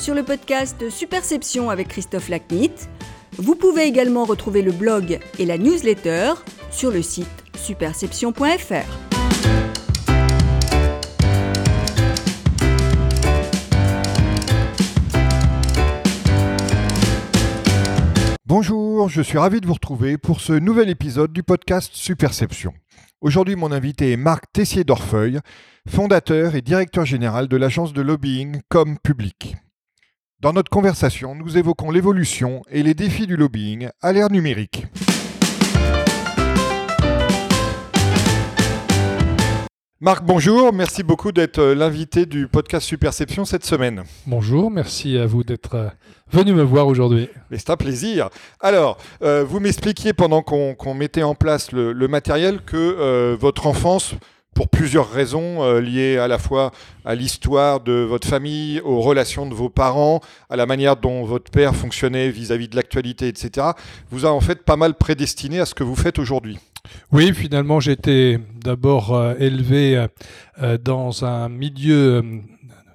sur le podcast Superception avec Christophe Lacnit. Vous pouvez également retrouver le blog et la newsletter sur le site superception.fr. Bonjour, je suis ravi de vous retrouver pour ce nouvel épisode du podcast Superception. Aujourd'hui, mon invité est Marc Tessier-Dorfeuille, fondateur et directeur général de l'agence de lobbying Comme Public. Dans notre conversation, nous évoquons l'évolution et les défis du lobbying à l'ère numérique. Marc, bonjour. Merci beaucoup d'être euh, l'invité du podcast Superception cette semaine. Bonjour, merci à vous d'être euh, venu me voir aujourd'hui. C'est un plaisir. Alors, euh, vous m'expliquiez pendant qu'on mettait en place le, matériel que votre enfance, pour plusieurs raisons liées à la fois à l'histoire de votre famille, aux relations de vos parents, à la manière dont votre père fonctionnait vis-à-vis -vis de l'actualité, etc., vous a en fait pas mal prédestiné à ce que vous faites aujourd'hui. Oui, finalement, j'ai été d'abord euh, élevé euh, dans un milieu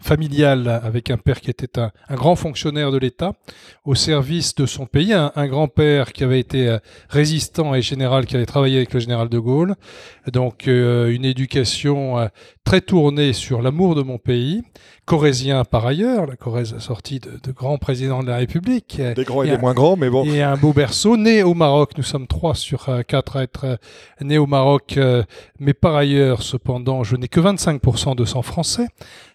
euh, familial avec un père qui était un, grand fonctionnaire de l'État au service de son pays, un, grand-père qui avait été résistant et général qui avait travaillé avec le général de Gaulle, donc une éducation très tournée sur l'amour de mon pays, corésien par ailleurs, la Corrèze a sorti de, de grands présidents de la République. Des grands et, des moins grands, mais bon. Et un beau berceau, né au Maroc, nous sommes trois sur euh, quatre à être euh, nés au Maroc, euh, mais par ailleurs, cependant, je n'ai que 25% de sang français,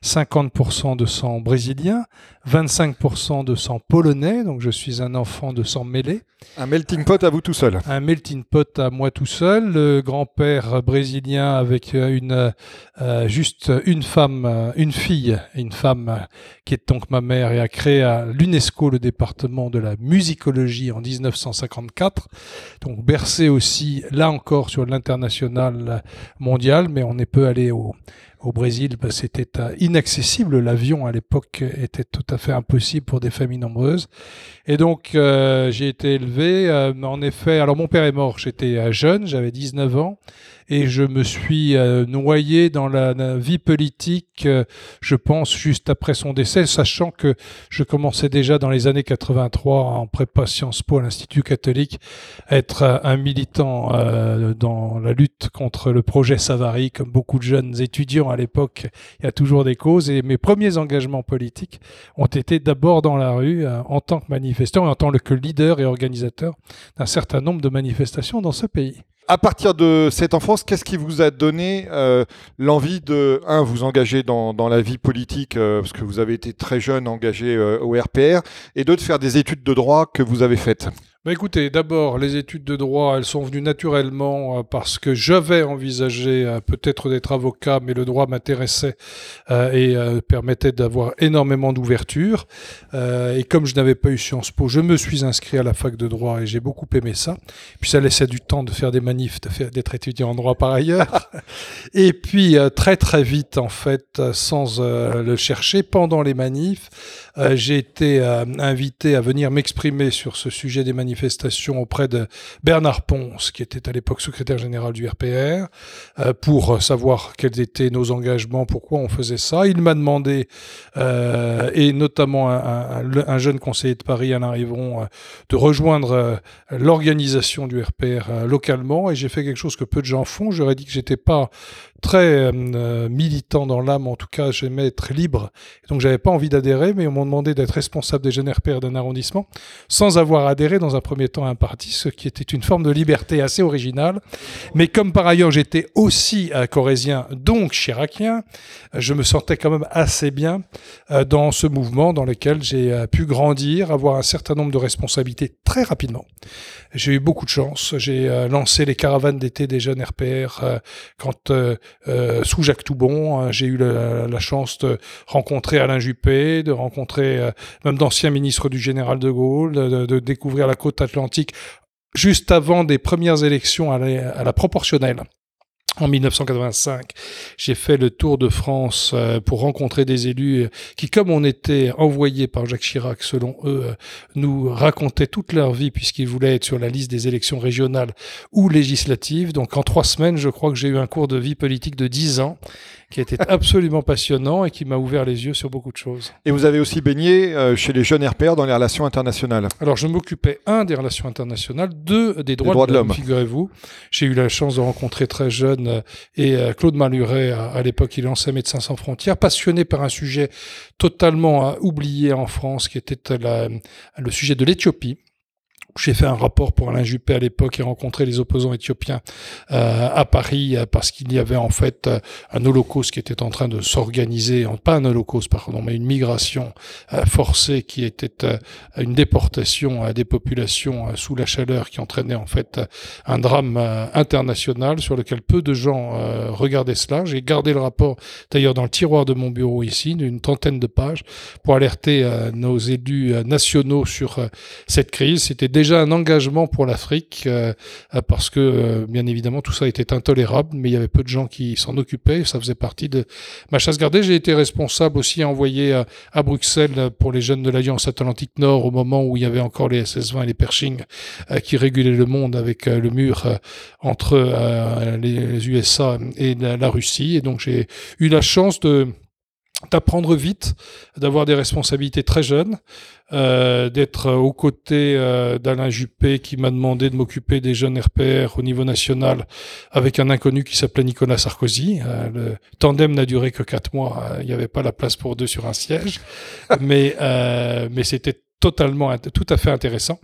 50% de sang brésilien, 25% de sang polonais, donc je suis un enfant de sang mêlé. Un melting pot à vous tout seul. Un melting pot à moi tout seul. Le grand-père brésilien avec une euh, juste une femme, une fille, une femme qui est donc ma mère et a créé à l'UNESCO le département de la musicologie en 1954. Donc bercé aussi là encore sur l'international mondial, mais on est peu allé au au Brésil, bah, c'était euh, inaccessible. L'avion à l'époque était tout à fait impossible pour des familles nombreuses. Et donc euh, j'ai été élevé. Euh, en effet, alors mon père est mort. J'étais jeune, j'avais 19 ans et je me suis euh, noyé dans la, vie politique, euh, je pense, juste après son décès, sachant que je commençais déjà dans les années 83 en prépa Sciences Po à l'Institut catholique à être euh, un militant dans la lutte contre le projet Savary, comme beaucoup de jeunes étudiants à l'époque. Il y a toujours des causes et mes premiers engagements politiques ont été d'abord dans la rue en tant que manifestant et en tant que leader et organisateur d'un certain nombre de manifestations dans ce pays à partir de cette enfance, qu'est-ce qui vous a donné euh, l'envie de, un, vous engager dans, la vie politique, euh, parce que vous avez été très jeune engagé euh, au RPR, et deux, de faire des études de droit que vous avez faites? Bah écoutez, d'abord, les études de droit, elles sont venues naturellement euh, parce que j'avais envisagé euh, peut-être d'être avocat, mais le droit m'intéressait euh, et permettait d'avoir énormément d'ouverture. et comme je n'avais pas eu Sciences Po, je me suis inscrit à la fac de droit et j'ai beaucoup aimé ça. Puis ça laissait du temps de faire des manifs, d'être étudiant en droit par ailleurs. et puis très très vite, en fait, sans le chercher, pendant les manifs, j'ai été invité à venir m'exprimer sur ce sujet des manifs manifestation auprès de Bernard Ponce, qui était à l'époque secrétaire général du RPR, euh, pour savoir quels étaient nos engagements, pourquoi on faisait ça. Il m'a demandé, euh, et notamment un, jeune conseiller de Paris, Alain Rivron, euh, de rejoindre l'organisation du RPR localement, et j'ai fait quelque chose que peu de gens font. J'aurais dit que j'étais pas très militant dans l'âme, en tout cas j'aimais être libre, donc j'avais pas envie d'adhérer, mais on m'a demandé d'être responsable des jeunes RPR d'un arrondissement, sans avoir adhéré dans un premier temps un parti, ce qui était une forme de liberté assez originale. Mais comme par ailleurs j'étais aussi un corésien, donc chiracien, je me sentais quand même assez bien euh, dans ce mouvement dans lequel j'ai euh, pu grandir, avoir un certain nombre de responsabilités très rapidement. J'ai eu beaucoup de chance. J'ai euh, lancé les caravanes d'été des jeunes RPR quand sous Jacques Toubon, j'ai eu la, chance de rencontrer Alain Juppé, de rencontrer même d'anciens ministres du général de Gaulle, de, de découvrir la côte Atlantique juste avant des premières élections à la, proportionnelle. En 1985, j'ai fait le tour de France euh, pour rencontrer des élus qui, comme on était envoyés par Jacques Chirac, selon eux, euh, nous racontaient toute leur vie puisqu'ils voulaient être sur la liste des élections régionales ou législatives. Donc en trois semaines, je crois que j'ai eu un cours de vie politique de dix ans qui était absolument passionnant et qui m'a ouvert les yeux sur beaucoup de choses. Et vous avez aussi baigné euh, chez les jeunes RPR dans les relations internationales. Alors, je m'occupais, un, des relations internationales, deux, des droits, de, l'homme, figurez-vous. J'ai eu la chance de rencontrer très jeune euh, et euh, Claude Maluret, à, l'époque, il lançait Médecins sans frontières, passionné par un sujet totalement oublié en France, qui était le sujet de l'Éthiopie. J'ai fait un rapport pour Alain Juppé à l'époque et rencontré les opposants éthiopiens euh, à Paris euh, parce qu'il y avait en fait euh, un holocauste qui était en train de s'organiser, pas un holocauste pardon, mais une migration forcée qui était une déportation des populations sous la chaleur qui entraînait en fait un drame international sur lequel peu de gens regardaient cela. J'ai gardé le rapport d'ailleurs dans le tiroir de mon bureau ici, d'une trentaine de pages, pour alerter nos élus nationaux sur cette crise. C'était déjà un engagement pour l'Afrique euh, euh, parce que euh, bien évidemment tout ça était intolérable, mais il y avait peu de gens qui s'en occupaient. Ça faisait partie de ma chasse gardée. J'ai été responsable aussi à envoyer à, Bruxelles pour les jeunes de l'Alliance Atlantique Nord au moment où il y avait encore les SS-20 et les Pershing qui régulaient le monde avec le mur entre les USA et la Russie. Et donc j'ai eu la chance de d'apprendre vite, d'avoir des responsabilités très jeunes, euh, d'être aux côtés euh, d'Alain Juppé qui m'a demandé de m'occuper des jeunes RPR au niveau national avec un inconnu qui s'appelait Nicolas Sarkozy. Euh, le tandem n'a duré que quatre mois, il n'y avait pas la place pour deux sur un siège, mais, mais c'était totalement, tout à fait intéressant.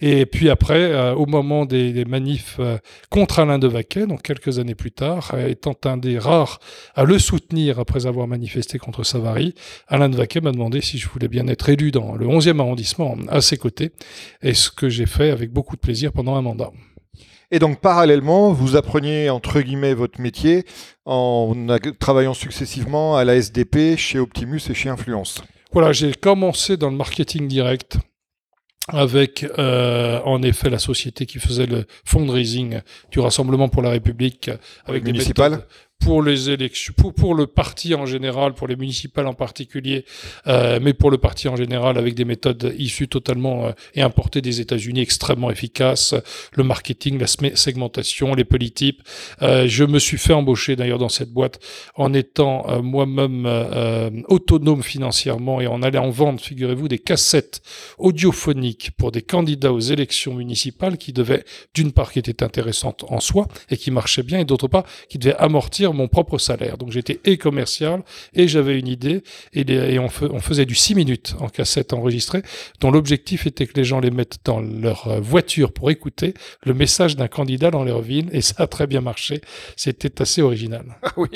Et puis après, euh, au moment des, manifs euh, contre Alain de Vaquet, donc quelques années plus tard, euh, étant un des rares à le soutenir après avoir manifesté contre Savary, Alain de Vaquet m'a demandé si je voulais bien être élu dans le 11e arrondissement à ses côtés, et ce que j'ai fait avec beaucoup de plaisir pendant un mandat. Et donc parallèlement, vous appreniez entre guillemets votre métier en travaillant successivement à la SDP, chez Optimus et chez Influence. Voilà, j'ai commencé dans le marketing direct avec euh, en effet la société qui faisait le fundraising du Rassemblement pour la République avec des municipales pour les élections, pour, pour, le parti en général, pour les municipales en particulier, euh, mais pour le parti en général avec des méthodes issues totalement euh, et importées des États-Unis extrêmement efficaces, le marketing, la segmentation, les polytypes. Euh, je me suis fait embaucher d'ailleurs dans cette boîte en étant euh, moi-même euh, autonome financièrement et en allant vendre, figurez-vous, des cassettes audiophoniques pour des candidats aux élections municipales qui devaient, d'une part, qui étaient intéressantes en soi et qui marchaient bien, et d'autre part, qui devaient amortir mon propre salaire. Donc j'étais et commercial et j'avais une idée et, on, faisait du 6 minutes en cassette enregistrée dont l'objectif était que les gens les mettent dans leur euh, voiture pour écouter le message d'un candidat dans leur ville et ça a très bien marché. C'était assez original. Ah oui.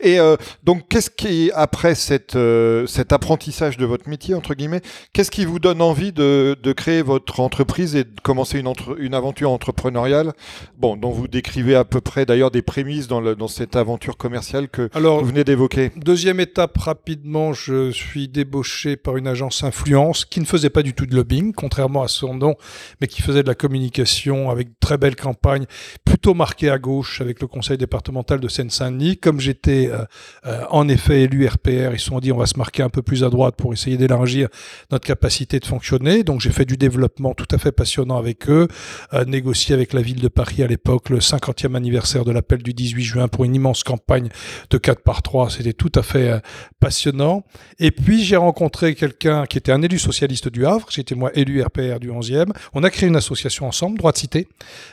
Et euh, donc qu'est-ce qui, après cette, euh, cet apprentissage de votre métier, entre guillemets, qu'est-ce qui vous donne envie de, créer votre entreprise et de commencer une, aventure entrepreneuriale bon, dont vous décrivez à peu près d'ailleurs des prémices dans cette aventure commerciale que vous venez d'évoquer Deuxième étape, rapidement, je suis débauché par une agence influence qui ne faisait pas du tout de lobbying, contrairement à son nom, mais qui faisait de la communication avec très belles campagnes, plutôt marquées à gauche avec le conseil départemental de Seine-Saint-Denis. Comme j'étais euh, euh, en effet élu RPR, ils se sont dit on va se marquer un peu plus à droite pour essayer d'élargir notre capacité de fonctionner. Donc j'ai fait du développement tout à fait passionnant avec eux, euh, négocié avec la ville de Paris à l'époque le 50e anniversaire de l'appel du 18 juin pour une immense campagne de 4 par 3. C'était tout à fait euh, passionnant. Et puis, j'ai rencontré quelqu'un qui était un élu socialiste du Havre. J'étais moi élu RPR du 11e. On a créé une association ensemble, Droit de Cité,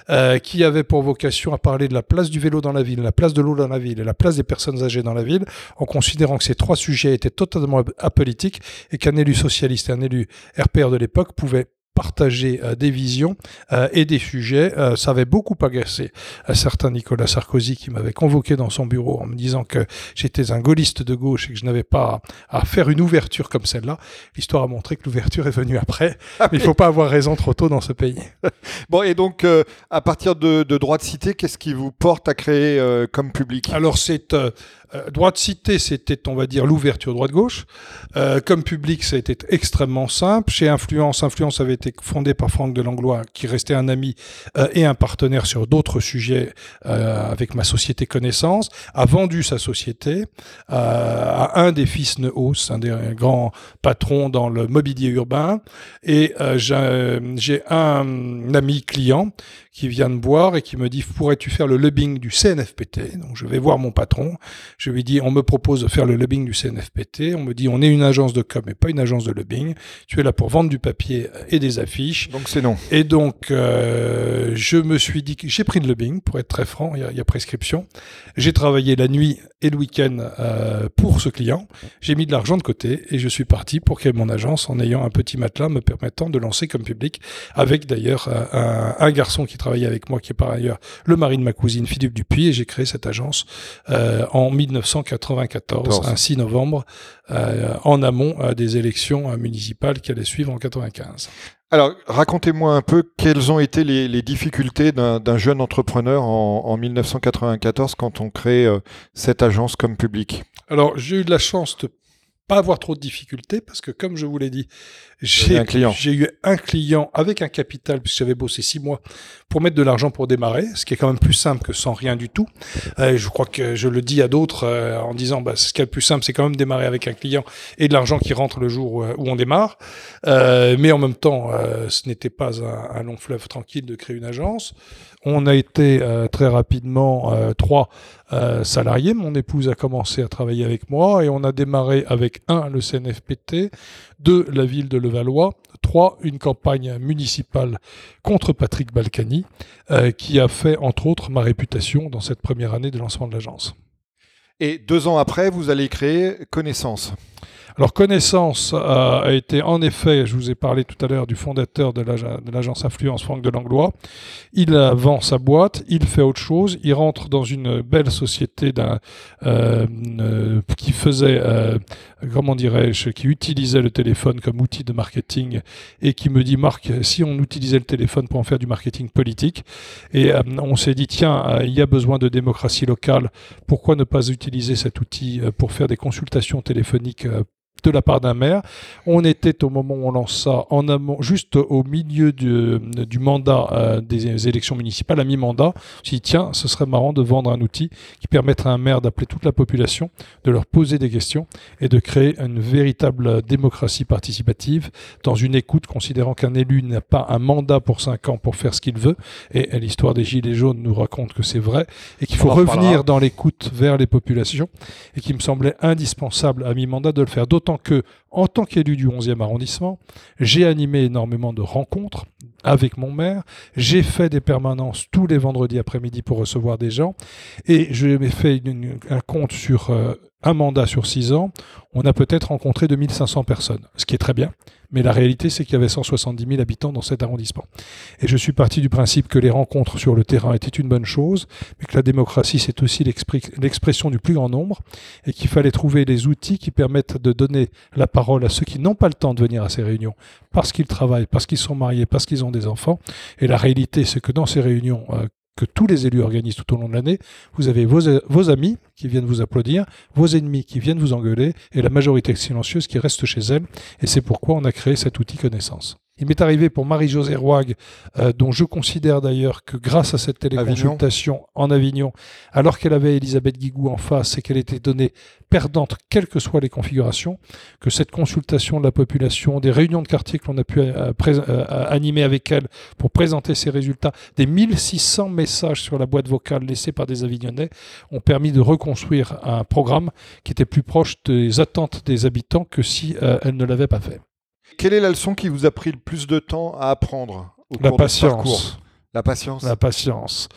euh, qui avait pour vocation à parler de la place du vélo dans la ville, la place de l'eau dans la ville et la place des personnes âgées dans la ville, en considérant que ces trois sujets étaient totalement apolitiques et qu'un élu socialiste et un élu RPR de l'époque pouvaient partager euh, des visions euh, et des sujets. Euh, ça avait beaucoup agacé un certain Nicolas Sarkozy qui m'avait convoqué dans son bureau en me disant que j'étais un gaulliste de gauche et que je n'avais pas à, faire une ouverture comme celle-là. L'histoire a montré que l'ouverture est venue après. Ah mais il ne faut pas avoir raison trop tôt dans ce pays. bon, et donc, à partir de, de droit de cité, qu'est-ce qui vous porte à créer comme public? Alors, c'est euh, droit de cité, c'était, on va dire, l'ouverture droite-gauche. Euh, comme public, ça a été extrêmement simple. Chez Influence, Influence avait été fondée par Franck Delanglois, qui restait un ami euh, et un partenaire sur d'autres sujets euh, avec ma société Connaissance, a vendu sa société à un des fils Nehaus, un des grands patrons dans le mobilier urbain. Et j'ai un ami client qui vient de boire et qui me dit pourrais-tu faire le lobbying du CNFPT Donc je vais voir mon patron, je lui dis on me propose de faire le lobbying du CNFPT, on me dit on est une agence de com et pas une agence de lobbying, tu es là pour vendre du papier et des affiches. Donc c'est non. Et donc euh, je me suis dit que j'ai pris le lobbying pour être très franc, il y a, prescription. J'ai travaillé la nuit et le week-end euh, pour ce client, j'ai mis de l'argent de côté et je suis parti pour créer mon agence en ayant un petit matelas me permettant de lancer comme public avec d'ailleurs un, un garçon qui travaillait avec moi, qui est par ailleurs le mari de ma cousine Philippe Dupuis, et j'ai créé cette agence euh, en 1994, un 6 novembre, euh, en amont euh, des élections municipales qui allaient suivre en 95. Alors, racontez-moi un peu quelles ont été les, difficultés d'un jeune entrepreneur en, en, 1994 quand on crée cette agence comme public. Alors, j'ai eu de la chance de pas avoir trop de difficultés parce que, comme je vous l'ai dit, j'ai eu un client avec un capital, puisque j'avais bossé six mois, pour mettre de l'argent pour démarrer, ce qui est quand même plus simple que sans rien du tout. Euh, je crois que je le dis à d'autres euh, en disant, bah, ce qui est le plus simple, c'est quand même démarrer avec un client et de l'argent qui rentre le jour où, euh, on démarre. mais en même temps, ce n'était pas un, un, long fleuve tranquille de créer une agence. On a été très rapidement trois salariés. Mon épouse a commencé à travailler avec moi et on a démarré avec un, le CNFPT, deux, la ville de Levallois, trois, une campagne municipale contre Patrick Balkany, euh, qui a fait entre autres ma réputation dans cette première année de lancement de l'agence. Et deux ans après, vous allez créer Connaissance. Alors Connaissance a, été en effet, je vous ai parlé tout à l'heure du fondateur de l'agence Influence, Franck de Langlois. Il vend sa boîte, il fait autre chose, il rentre dans une belle société d'un euh, qui faisait, euh, comment dirais-je, qui utilisait le téléphone comme outil de marketing et qui me dit Marc, si on utilisait le téléphone pour en faire du marketing politique, et euh, on s'est dit tiens, il y a besoin de démocratie locale, pourquoi ne pas utiliser cet outil pour faire des consultations téléphoniques de la part d'un maire. On était au moment où on lance ça en amont, juste au milieu du, du mandat euh, des élections municipales, à mi-mandat. On s'est dit, tiens, ce serait marrant de vendre un outil qui permettrait à un maire d'appeler toute la population, de leur poser des questions et de créer une véritable démocratie participative dans une écoute, considérant qu'un élu n'a pas un mandat pour cinq ans pour faire ce qu'il veut. Et l'histoire des Gilets jaunes nous raconte que c'est vrai et qu'il faut revenir dans l'écoute vers les populations et qu'il me semblait indispensable à mi-mandat de le faire. D'autant que, en tant qu'élu du 11e arrondissement, j'ai animé énormément de rencontres avec mon maire. J'ai fait des permanences tous les vendredis après-midi pour recevoir des gens. Et je m'ai fait un compte sur euh, un mandat sur six ans. On a peut-être rencontré 2500 personnes, ce qui est très bien. Mais la réalité, c'est qu'il y avait 170 000 habitants dans cet arrondissement. Et je suis parti du principe que les rencontres sur le terrain étaient une bonne chose, mais que la démocratie, c'est aussi l'expression du plus grand nombre, et qu'il fallait trouver les outils qui permettent de donner la parole à ceux qui n'ont pas le temps de venir à ces réunions, parce qu'ils travaillent, parce qu'ils sont mariés, parce qu'ils ont des enfants. Et la réalité, c'est que dans ces réunions, euh, que tous les élus organisent tout au long de l'année. Vous avez vos, amis qui viennent vous applaudir, vos ennemis qui viennent vous engueuler, et la majorité silencieuse qui reste chez elle. Et c'est pourquoi on a créé cet outil connaissance. Il m'est arrivé pour Marie-Josée Roig, euh, dont je considère d'ailleurs que grâce à cette téléconsultation en Avignon, alors qu'elle avait Elisabeth Guigou en face et qu'elle était donnée perdante, quelles que soient les configurations, que cette consultation de la population, des réunions de quartier que l'on a pu euh, euh, animer avec elle pour présenter ses résultats, des 1600 messages sur la boîte vocale laissés par des Avignonnais ont permis de reconstruire un programme qui était plus proche des attentes des habitants que si elle ne l'avait pas fait. Quelle est la leçon qui vous a pris le plus de temps à apprendre au la patience. La patience. La patience.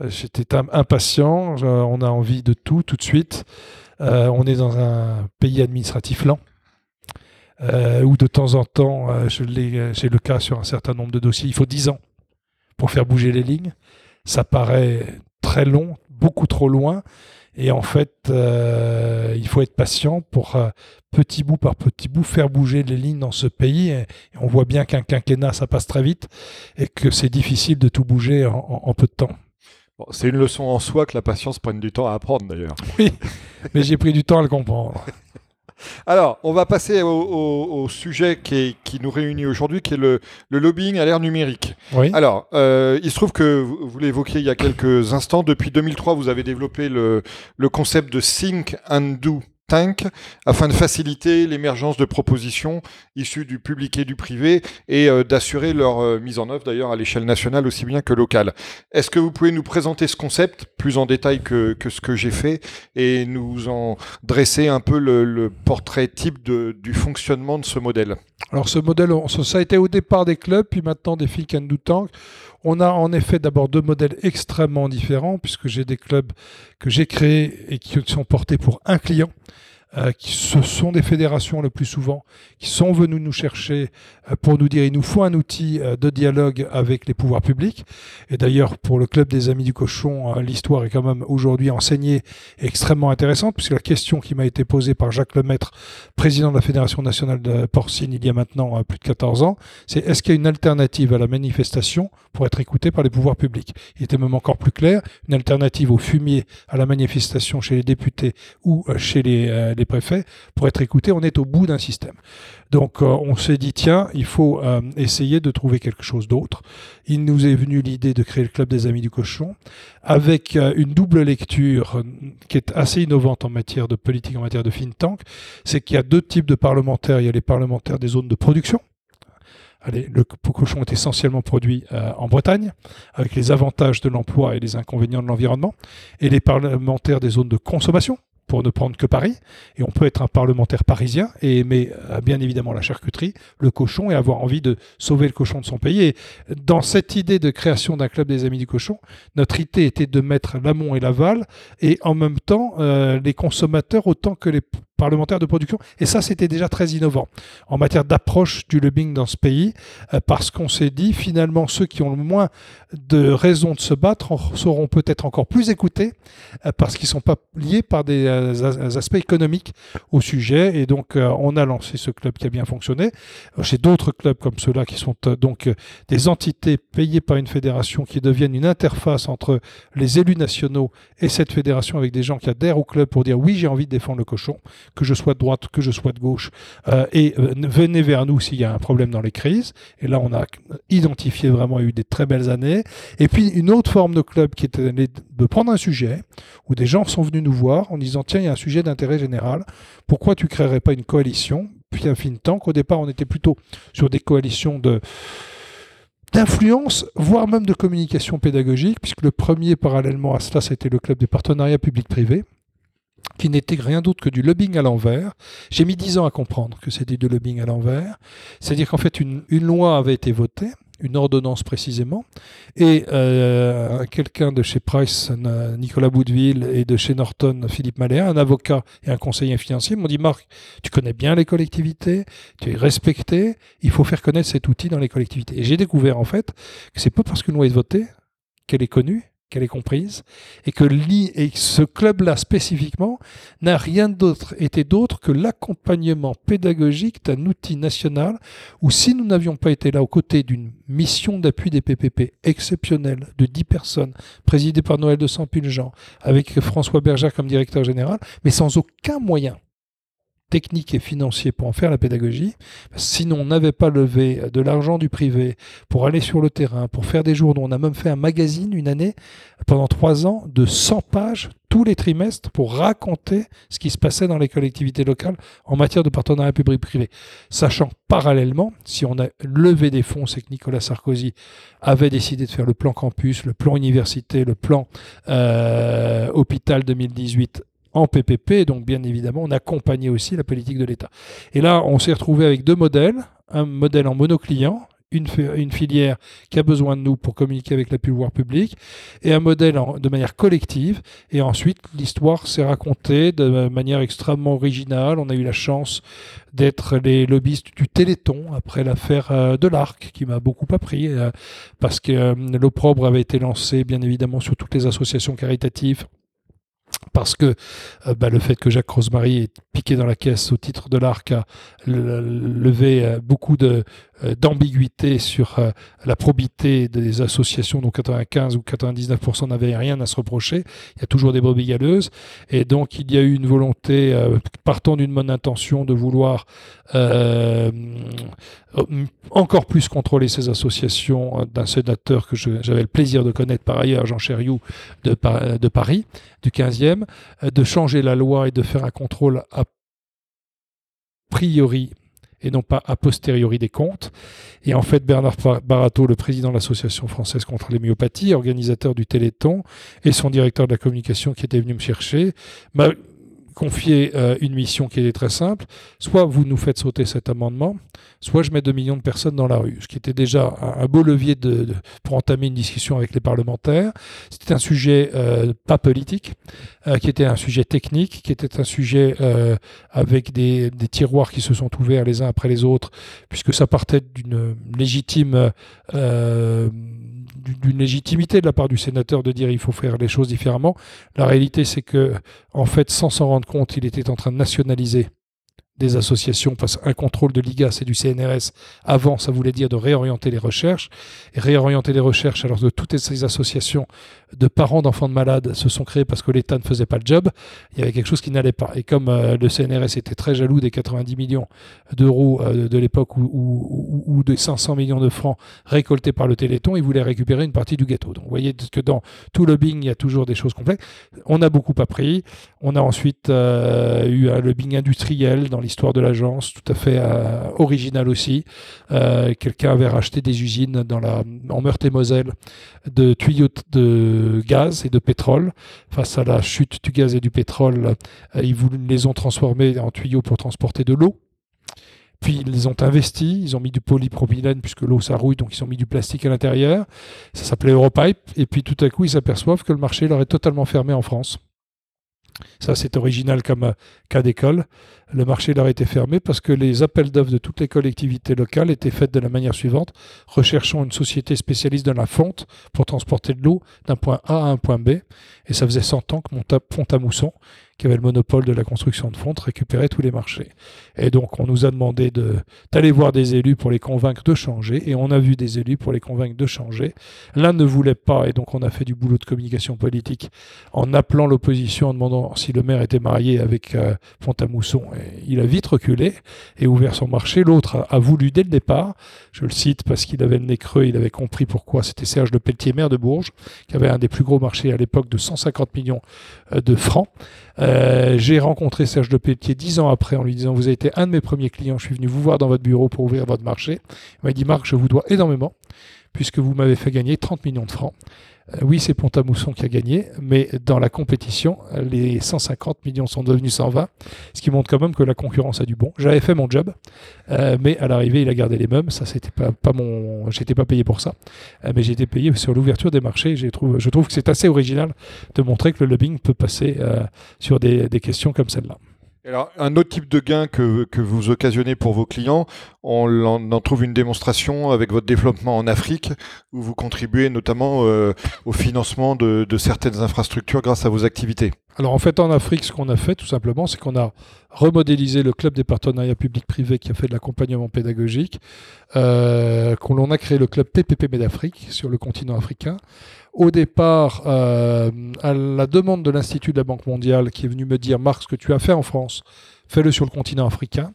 Euh, j'étais impatient, on a envie de tout tout de suite. Euh, on est dans un pays administratif lent, euh, où de temps en temps, j'ai le cas sur un certain nombre de dossiers, il faut 10 ans pour faire bouger les lignes. Ça paraît très long, beaucoup trop loin. Et en fait, euh, il faut être patient pour euh, petit bout par petit bout faire bouger les lignes dans ce pays. Et, on voit bien qu'un quinquennat, ça passe très vite et que c'est difficile de tout bouger en, peu de temps. c'est une leçon en soi que la patience prenne du temps à apprendre d'ailleurs. Oui, mais j'ai pris du temps à le comprendre. Alors, on va passer au, sujet qui, nous réunit aujourd'hui, qui est le, lobbying à l'ère numérique. Oui. Alors, euh, il se trouve que vous, vous l'évoquiez il y a quelques instants, depuis 2003, vous avez développé le, le concept de Think and Do Tank afin de faciliter l'émergence de propositions issues du public et du privé et euh, d'assurer leur euh, mise en œuvre d'ailleurs à l'échelle nationale aussi bien que locale. Est-ce que vous pouvez nous présenter ce concept plus en détail que, que ce que j'ai fait et nous en dresser un peu le, portrait type de, du fonctionnement de ce modèle? Alors ce modèle, ça a été au départ des clubs, puis maintenant des Think and Do Tank. On a en effet d'abord deux modèles extrêmement différents, puisque j'ai des clubs que j'ai créés et qui sont portés pour un client. Euh, qui ce sont des fédérations le plus souvent qui sont venues nous chercher euh, pour nous dire il nous faut un outil euh, de dialogue avec les pouvoirs publics. Et d'ailleurs, pour le club des Amis du Cochon, l'histoire est quand même aujourd'hui enseignée extrêmement intéressante, puisque la question qui m'a été posée par Jacques Lemaître, président de la Fédération nationale de porcine il y a maintenant plus de 14 ans, c'est est-ce qu'il y a une alternative à la manifestation pour être écouté par les pouvoirs publics? Il était même encore plus clair, une alternative au fumier à la manifestation chez les députés ou chez les préfets pour être écoutés. On est au bout d'un système. Donc euh, on s'est dit, tiens, il faut euh, essayer de trouver quelque chose d'autre. Il nous est venu l'idée de créer le Club des Amis du Cochon, avec euh, une double lecture qui est assez innovante en matière de politique, en matière de think tank. C'est qu'il y a deux types de parlementaires. Il y a les parlementaires des zones de production, Allez, le cochon est essentiellement produit en Bretagne, avec les avantages de l'emploi et les inconvénients de l'environnement, et les parlementaires des zones de consommation, pour ne prendre que Paris. Et on peut être un parlementaire parisien et aimer euh, bien évidemment la charcuterie, le cochon et avoir envie de sauver le cochon de son pays. Et dans cette idée de création d'un club des amis du cochon, notre idée était de mettre l'amont et l'aval et en même temps euh, les consommateurs autant que les parlementaires de production. Et ça, c'était déjà très innovant en matière d'approche du lobbying dans ce pays, euh, parce qu'on s'est dit finalement ceux qui ont le moins de raisons de se battre seront peut-être encore plus écoutés, euh, parce qu'ils ne sont pas liés par des euh, aspects économiques au sujet. Et donc, on a lancé ce club qui a bien fonctionné. J'ai d'autres clubs comme ceux-là qui sont donc des entités payées par une fédération qui deviennent une interface entre les élus nationaux et cette fédération avec des gens qui adhèrent au club pour dire oui, j'ai envie de défendre le cochon que je sois de droite, que je sois de gauche, euh, et euh, venez vers nous s'il y a un problème dans les crises. Et là, on a identifié vraiment, eu des très belles années. Et puis, une autre forme de club qui était de prendre un sujet où des gens sont venus nous voir en disant, tiens, il y a un sujet d'intérêt général, pourquoi tu créerais pas une coalition? Puis un fin tank, au départ, on était plutôt sur des coalitions d'influence, voire même de communication pédagogique, puisque le premier parallèlement à cela, c'était le club des partenariats publics-privés, qui n'était rien d'autre que du lobbying à l'envers. J'ai mis dix ans à comprendre que c'était du lobbying à l'envers. C'est-à-dire qu'en fait, une, loi avait été votée, une ordonnance précisément, et euh, quelqu'un de chez Price, Nicolas Boudeville, et de chez Norton, Philippe Maléa, un avocat et un conseiller financier, m'ont dit Marc, tu connais bien les collectivités, tu es respecté, il faut faire connaître cet outil dans les collectivités. Et j'ai découvert en fait que c'est pas parce qu'une loi est votée qu'elle est connue, qu'elle est comprise, et que et ce club-là spécifiquement n'a rien d'autre été d'autre que l'accompagnement pédagogique d'un outil national où si nous n'avions pas été là aux côtés d'une mission d'appui des PPP exceptionnelle de 10 personnes, présidée par Noël de Sampulgent, avec François Berger comme directeur général, mais sans aucun moyen technique et financier pour en faire la pédagogie. Sinon, on n'avait pas levé de l'argent du privé pour aller sur le terrain, pour faire des journaux. On a même fait un magazine une année, pendant trois ans, de 100 pages tous les trimestres pour raconter ce qui se passait dans les collectivités locales en matière de partenariat public-privé. Sachant parallèlement, si on a levé des fonds, c'est que Nicolas Sarkozy avait décidé de faire le plan campus, le plan université, le plan euh, hôpital 2018 en PPP. Donc, bien évidemment, on accompagnait aussi la politique de l'État. Et là, on s'est retrouvé avec deux modèles. Un modèle en monoclient, une, une, filière qui a besoin de nous pour communiquer avec la pouvoir public, et un modèle de manière collective. Et ensuite, l'histoire s'est racontée de manière extrêmement originale. On a eu la chance d'être les lobbyistes du Téléthon après l'affaire euh, de l'Arc, qui m'a beaucoup appris, euh, parce que euh, l'opprobre avait été lancé, bien évidemment, sur toutes les associations caritatives parce que euh, bah, le fait que Jacques Rosemary ait piqué dans la caisse au titre de l'ARC a levé euh, beaucoup de, euh, d'ambiguïté sur la probité des associations dont 95 ou 99% n'avaient rien à se reprocher. Il y a toujours des brebis galeuses. Et donc, il y a eu une volonté, partant d'une bonne intention, de vouloir encore plus contrôler ces associations d'un sénateur que j'avais le plaisir de connaître par ailleurs, Jean Chériou de Paris, du 15e, de changer la loi et de faire un contrôle a priori et non pas a posteriori des comptes. Et en fait, Bernard Barato, le président de l'Association française contre les myopathies, organisateur du Téléthon, et son directeur de la communication qui était venu me chercher, m'a confié euh, une mission qui était très simple. Soit vous nous faites sauter cet amendement, soit je mets 2 millions de personnes dans la rue, ce qui était déjà un, beau levier pour entamer une discussion avec les parlementaires. C'était un sujet euh, pas politique, euh, qui était un sujet technique, qui était un sujet avec des, tiroirs qui se sont ouverts les uns après les autres, puisque ça partait d'une légitime d'une légitimité de la part du sénateur de dire il faut faire les choses différemment. La réalité, c'est que, en fait, sans s'en rendre compte, il était en train de nationaliser des associations, parce qu'un contrôle de l'IGAS et du CNRS, avant, ça voulait dire de réorienter les recherches. Et réorienter les recherches, alors que toutes ces associations de parents d'enfants de malades se sont créées parce que l'État ne faisait pas le job, il y avait quelque chose qui n'allait pas. Et comme euh, le CNRS était très jaloux des 90 millions d'euros euh, de l'époque ou, ou, des 500 millions de francs récoltés par le Téléthon, il voulait récupérer une partie du gâteau. Donc vous voyez que dans tout lobbying, il y a toujours des choses complexes. On a beaucoup appris. On a ensuite euh, eu un lobbying industriel dans l'histoire de l'agence, tout à fait euh, original aussi. Euh, quelqu'un avait racheté des usines dans la, en Meurthe-et-Moselle de tuyaux de gaz et de pétrole. Face à la chute du gaz et du pétrole, euh, ils les ont transformés en tuyaux pour transporter de l'eau. Puis ils les ont investis, ils ont mis du polypropylène puisque l'eau ça rouille, donc ils ont mis du plastique à l'intérieur. Ça s'appelait Europipe. Et puis tout à coup, ils s'aperçoivent que le marché leur est totalement fermé en France. Ça, c'est original comme euh, cas d'école. Le marché leur été fermé parce que les appels d'offres de toutes les collectivités locales étaient faits de la manière suivante. Recherchons une société spécialiste dans la fonte pour transporter de l'eau d'un point A à un point B. Et ça faisait 100 ans que mon à mousson qui avait le monopole de la construction de fonte, récupérait tous les marchés. Et donc, on nous a demandé d'aller voir des élus pour les convaincre de changer, et on a vu des élus pour les convaincre de changer. L'un ne voulait pas, et donc on a fait du boulot de communication politique en appelant l'opposition, en demandant si le maire était marié avec euh, Pont-à-Mousson. Il a vite reculé et ouvert son marché. L'autre a, voulu dès le départ, je le cite parce qu'il avait le nez creux, il avait compris pourquoi. C'était Serge de Pelletier, maire de Bourges, qui avait un des plus gros marchés à l'époque de 150 millions euh, de francs. Euh, j'ai rencontré Serge de Pelletier dix ans après en lui disant Vous avez été un de mes premiers clients, je suis venu vous voir dans votre bureau pour ouvrir votre marché. Il m'a dit Marc, je vous dois énormément, puisque vous m'avez fait gagner 30 millions de francs. Euh, oui, c'est Pont-à-Mousson qui a gagné, mais dans la compétition, les 150 millions sont devenus 120, ce qui montre quand même que la concurrence a du bon. J'avais fait mon job, euh, mais à l'arrivée, il a gardé les mêmes. Ça, c'était pas, mon, j'étais pas payé pour ça, euh, mais été payé sur l'ouverture des marchés. je trouve que c'est assez original de montrer que le lobbying peut passer sur des questions comme celle-là. Alors, un autre type de gain que, vous occasionnez pour vos clients, on en, trouve une démonstration avec votre développement en Afrique, où vous contribuez notamment euh, au financement de, certaines infrastructures grâce à vos activités. Alors en fait, en Afrique, ce qu'on a fait tout simplement, c'est qu'on a remodélisé le club des partenariats publics-privés qui a fait de l'accompagnement pédagogique, euh, qu'on a créé le club PPP Médafrique sur le continent africain. Au départ, euh, à la demande de l'Institut de la Banque mondiale, qui est venu me dire, Marc, ce que tu as fait en France, fais-le sur le continent africain.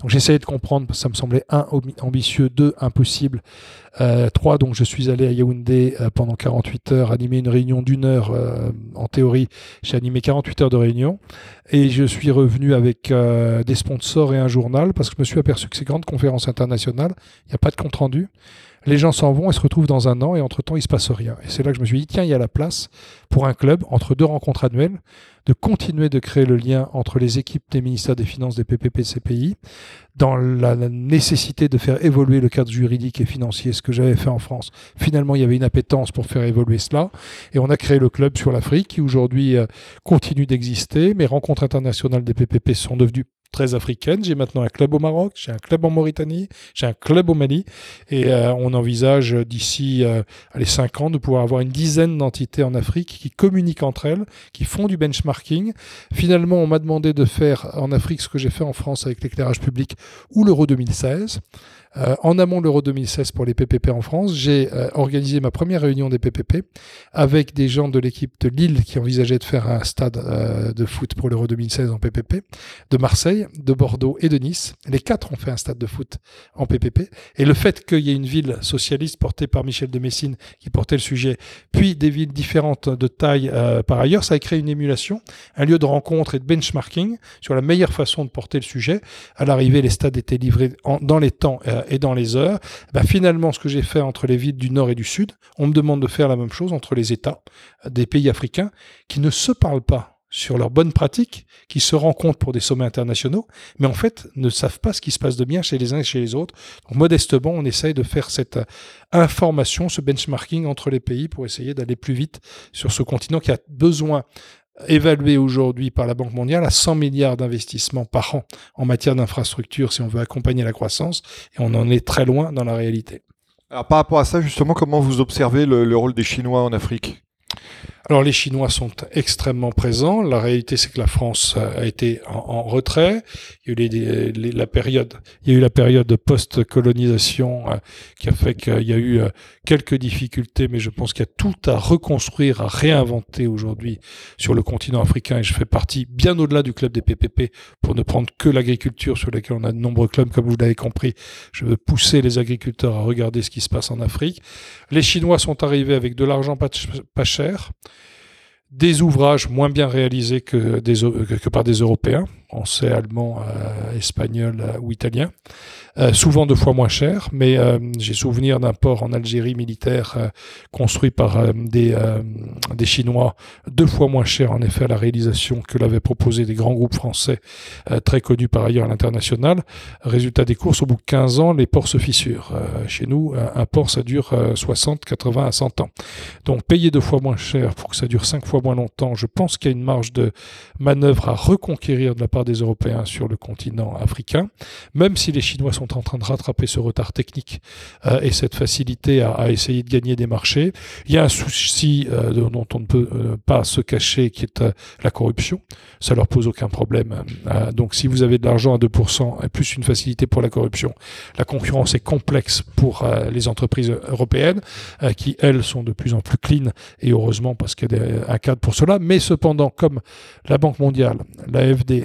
Donc j'essayais de comprendre, ça me semblait un ambitieux, deux impossible, euh, trois donc je suis allé à Yaoundé euh, pendant 48 heures, animer une réunion d'une heure en théorie. J'ai animé 48 heures de réunion et je suis revenu avec des sponsors et un journal parce que je me suis aperçu que ces grandes conférences internationales, il n'y a pas de compte rendu les gens s'en vont et se retrouvent dans un an et entre-temps, il se passe rien. Et c'est là que je me suis dit, tiens, il y a la place pour un club, entre deux rencontres annuelles, de continuer de créer le lien entre les équipes des ministères des Finances, des PPP, des CPI, dans la nécessité de faire évoluer le cadre juridique et financier, ce que j'avais fait en France. Finalement, il y avait une appétence pour faire évoluer cela, et on a créé le club sur l'Afrique, qui aujourd'hui euh, continue d'exister. Mes rencontres internationales des PPP sont devenues très africaine. J'ai maintenant un club au Maroc, j'ai un club en Mauritanie, j'ai un club au Mali. Et euh, on envisage d'ici euh, les 5 ans de pouvoir avoir une dizaine d'entités en Afrique qui communiquent entre elles, qui font du benchmarking. Finalement, on m'a demandé de faire en Afrique ce que j'ai fait en France avec l'éclairage public ou l'Euro 2016. Euh, en amont de l'Euro 2016 pour les PPP en France, j'ai organisé ma première réunion des PPP avec des gens de l'équipe de Lille qui envisageaient de faire un stade de foot pour l'Euro 2016 en PPP, de Marseille, de Bordeaux et de Nice. Les quatre ont fait un stade de foot en PPP. Et le fait qu'il y ait une ville socialiste portée par Michel de Messine qui portait le sujet, puis des villes différentes de taille par ailleurs, ça a créé une émulation, un lieu de rencontre et de benchmarking sur la meilleure façon de porter le sujet. À l'arrivée, les stades étaient livrés dans les temps et dans les heures, bah, finalement, ce que j'ai fait entre les villes du Nord et du Sud, on me demande de faire la même chose entre les États des pays africains qui ne se parlent pas sur leurs bonnes pratiques, qui se rencontrent pour des sommets internationaux, mais en fait ne savent pas ce qui se passe de bien chez les uns et chez les autres. Donc modestement, on essaye de faire cette euh, information, ce benchmarking entre les pays pour essayer d'aller plus vite sur ce continent qui a besoin évalué aujourd'hui par la Banque mondiale à 100 milliards d'investissements par an en matière d'infrastructure si on veut accompagner la croissance, et on en est très loin dans la réalité. Alors par rapport à ça, justement, comment vous observez le, rôle des Chinois en Afrique? Alors les Chinois sont extrêmement présents. La réalité, c'est que la France a été en, retrait. Il y a eu la période, il post-colonisation euh, qui a fait qu'il y a eu euh, quelques difficultés, mais je pense qu'il y a tout à reconstruire, à réinventer aujourd'hui sur le continent africain. Et je fais partie bien au-delà du club des PPP pour ne prendre que l'agriculture sur laquelle on a de nombreux clubs, comme vous l'avez compris. Je veux pousser les agriculteurs à regarder ce qui se passe en Afrique. Les Chinois sont arrivés avec de l'argent pas cher des ouvrages moins bien réalisés que, par des Européens français, allemand, euh, espagnol euh, ou italien, euh, souvent deux fois moins cher, mais j'ai souvenir d'un port en Algérie militaire construit par des, des Chinois, deux fois moins cher en effet à la réalisation que l'avaient proposé des grands groupes français très connus par ailleurs à l'international. Résultat des courses, au bout de 15 ans, les ports se fissurent. chez nous, un port, ça dure 60, 80 à 100 ans. Donc payer deux fois moins cher pour que ça dure cinq fois moins longtemps, je pense qu'il y a une marge de manœuvre à reconquérir de la part des Européens sur le continent africain, même si les Chinois sont en train de rattraper ce retard technique euh, et cette facilité à, essayer de gagner des marchés. Il y a un souci euh, dont on ne peut euh, pas se cacher qui est la corruption. Ça leur pose aucun problème. donc si vous avez de l'argent à 2% et plus une facilité pour la corruption, la concurrence est complexe pour les entreprises européennes qui, elles, sont de plus en plus clean et heureusement parce qu'il y a un cadre pour cela. Mais cependant, comme la Banque mondiale, l'AFD,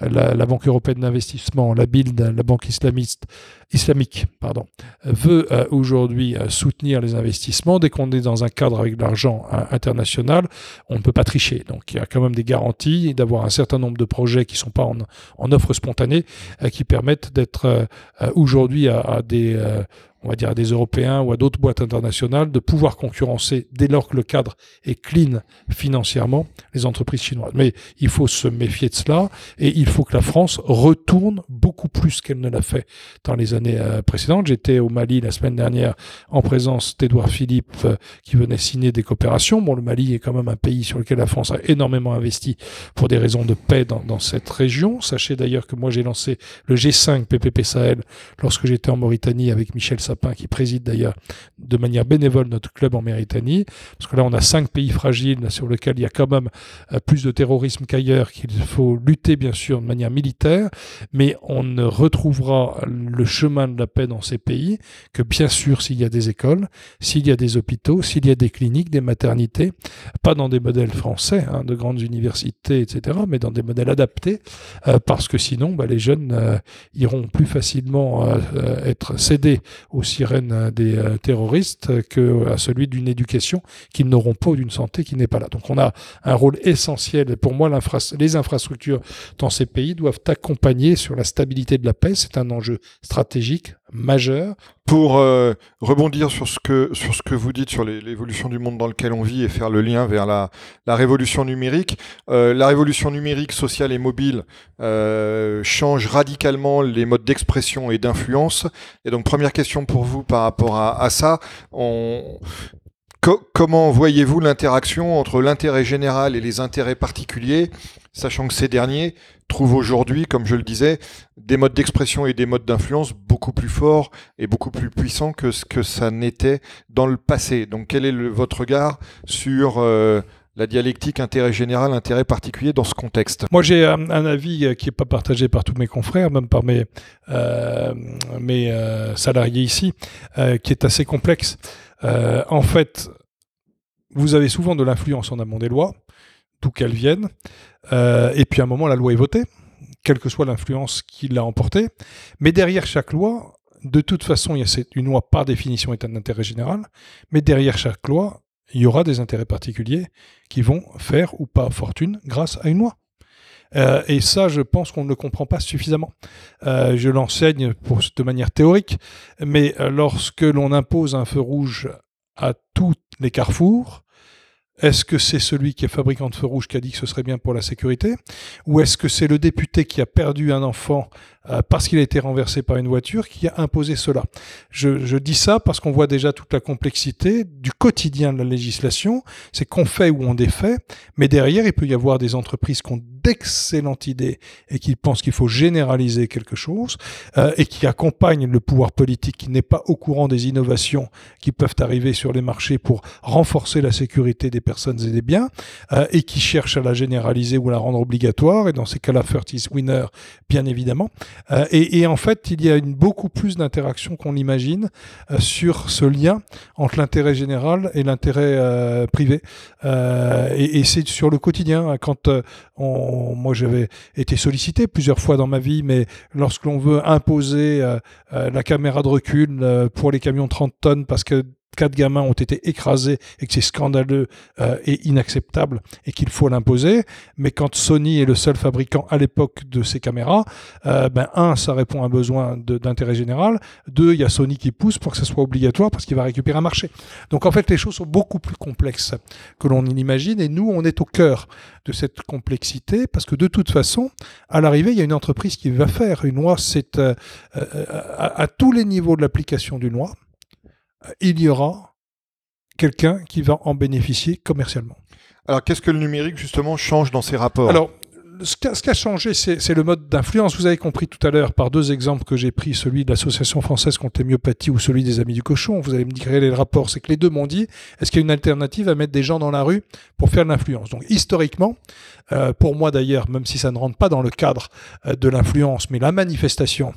la, Banque européenne d'investissement, la BILD, la Banque islamiste, islamique, veut euh, aujourd'hui euh, soutenir les investissements. Dès qu'on est dans un cadre avec de l'argent euh, international, on ne peut pas tricher. Donc il y a quand même des garanties d'avoir un certain nombre de projets qui ne sont pas en, en offre spontanée, qui permettent d'être aujourd'hui à, des on va dire à des Européens ou à d'autres boîtes internationales, de pouvoir concurrencer dès lors que le cadre est clean financièrement les entreprises chinoises. Mais il faut se méfier de cela et il faut que la France retourne beaucoup plus qu'elle ne l'a fait dans les années euh, précédentes. J'étais au Mali la semaine dernière en présence d'Edouard Philippe euh, qui venait signer des coopérations. Bon, le Mali est quand même un pays sur lequel la France a énormément investi pour des raisons de paix dans, dans cette région. Sachez d'ailleurs que moi j'ai lancé le G5 PPP Sahel lorsque j'étais en Mauritanie avec Michel Sapin qui préside d'ailleurs de manière bénévole notre club en Mauritanie. Parce que là on a cinq pays fragiles sur lesquels il y a quand même euh, plus de terrorisme qu'ailleurs qu'il faut lutter bien sûr de manière militaire. Mais on ne retrouvera le chemin de la paix dans ces pays que bien sûr s'il y a des écoles, s'il y a des hôpitaux, s'il y a des cliniques, des maternités, pas dans des modèles français, hein, de grandes universités, etc., mais dans des modèles adaptés, euh, parce que sinon bah, les jeunes euh, iront plus facilement euh, être cédés aux sirènes des terroristes que à celui d'une éducation qu'ils n'auront pas ou d'une santé qui n'est pas là. Donc on a un rôle essentiel, pour moi les infrastructures dans ces pays doivent accompagner sur la stabilité de la paix, c'est un enjeu stratégique majeur. Pour euh, rebondir sur ce, que, sur ce que vous dites sur l'évolution du monde dans lequel on vit et faire le lien vers la, la révolution numérique, euh, la révolution numérique sociale et mobile euh, change radicalement les modes d'expression et d'influence. Et donc première question pour vous par rapport à, ça, comment voyez-vous l'interaction entre l'intérêt général et les intérêts particuliers, sachant que ces derniers trouvent aujourd'hui, comme je le disais, des modes d'expression et des modes d'influence beaucoup plus forts et beaucoup plus puissants que ce que ça n'était dans le passé. Donc quel est votre regard sur euh, la dialectique intérêt général, intérêt particulier dans ce contexte? Moi, j'ai un, avis qui n'est pas partagé par tous mes confrères, même par mes, euh, mes euh, salariés ici, qui est assez complexe. En fait, vous avez souvent de l'influence en amont des lois, d'où qu'elles viennent, et puis à un moment, la loi est votée quelle que soit l'influence qui l'a emporté. Mais derrière chaque loi, de toute façon, il y a une loi par définition est un intérêt général, mais derrière chaque loi, il y aura des intérêts particuliers qui vont faire ou pas fortune grâce à une loi. Euh, et ça, je pense qu'on ne le comprend pas suffisamment. Euh, je l'enseigne de manière théorique, mais euh, lorsque l'on impose un feu rouge à tous les carrefours, est-ce que c'est celui qui est fabricant de feux rouges qui a dit que ce serait bien pour la sécurité? Ou est-ce que c'est le député qui a perdu un enfant parce qu'il a été renversé par une voiture qui a imposé cela? Je, dis ça parce qu'on voit déjà toute la complexité du quotidien de la législation. C'est qu'on fait ou on défait, mais derrière, il peut y avoir des entreprises qui ont d'excellentes idées et qui pensent qu'il faut généraliser quelque chose euh, et qui accompagnent le pouvoir politique qui n'est pas au courant des innovations qui peuvent arriver sur les marchés pour renforcer la sécurité des personnes et des biens euh, et qui cherchent à la généraliser ou la rendre obligatoire. Et dans ces cas-là, First winner, bien évidemment. Euh, et, en fait, il y a beaucoup plus d'interaction qu'on imagine sur ce lien entre l'intérêt général et l'intérêt privé. et, et c'est sur le quotidien quand on moi j'avais été sollicité plusieurs fois dans ma vie, mais lorsque l'on veut imposer euh, euh, la caméra de recul euh, pour les camions 30 tonnes parce que quatre gamins ont été écrasés et que c'est scandaleux euh, et inacceptable et qu'il faut l'imposer. Mais quand Sony est le seul fabricant à l'époque de ces caméras, euh, ben un, ça répond à un besoin d'intérêt général. Deux, il y a Sony qui pousse pour que ce soit obligatoire parce qu'il va récupérer un marché. Donc en fait, les choses sont beaucoup plus complexes que l'on imagine et nous, on est au cœur de cette complexité parce que de toute façon, à l'arrivée, il y a une entreprise qui va faire une loi. C'est euh, à, à tous les niveaux de l'application d'une loi il y aura quelqu'un qui va en bénéficier commercialement. Alors qu'est-ce que le numérique justement change dans ces rapports? Alors ce qui a, changé, c'est le mode d'influence. Vous avez compris tout à l'heure par deux exemples que j'ai pris, celui de l'Association française contre l'hémiopathie ou celui des Amis du Cochon. Vous allez me dire quel est le rapport. C'est que les deux m'ont dit est-ce qu'il y a une alternative à mettre des gens dans la rue pour faire de l'influence? Donc historiquement, euh, pour moi d'ailleurs, même si ça ne rentre pas dans le cadre euh, de l'influence, mais la manifestation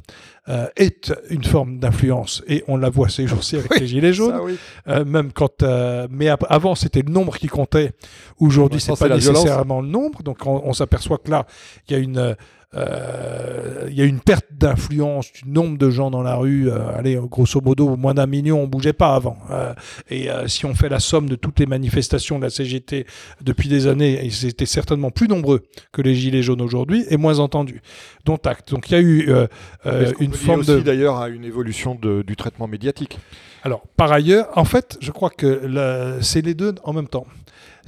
euh, est une forme d'influence et on la voit ces jours-ci avec les gilets jaunes. même quand, mais avant c'était le nombre qui comptait. Aujourd'hui, c'est pas nécessairement le nombre. Donc on, on s'aperçoit que là, il y a une euh, il y a une perte d'influence du nombre de gens dans la rue. Euh, allez, grosso modo, moins d'un million, on bougeait pas avant. Euh, et si on fait la somme de toutes les manifestations de la CGT depuis des années, ils étaient certainement plus nombreux que les gilets jaunes aujourd'hui et moins entendus. Donc, acte. Donc il y a eu une forme aussi, d'ailleurs à une évolution du traitement médiatique? Alors, par ailleurs, en fait, je crois que c'est les deux en même temps.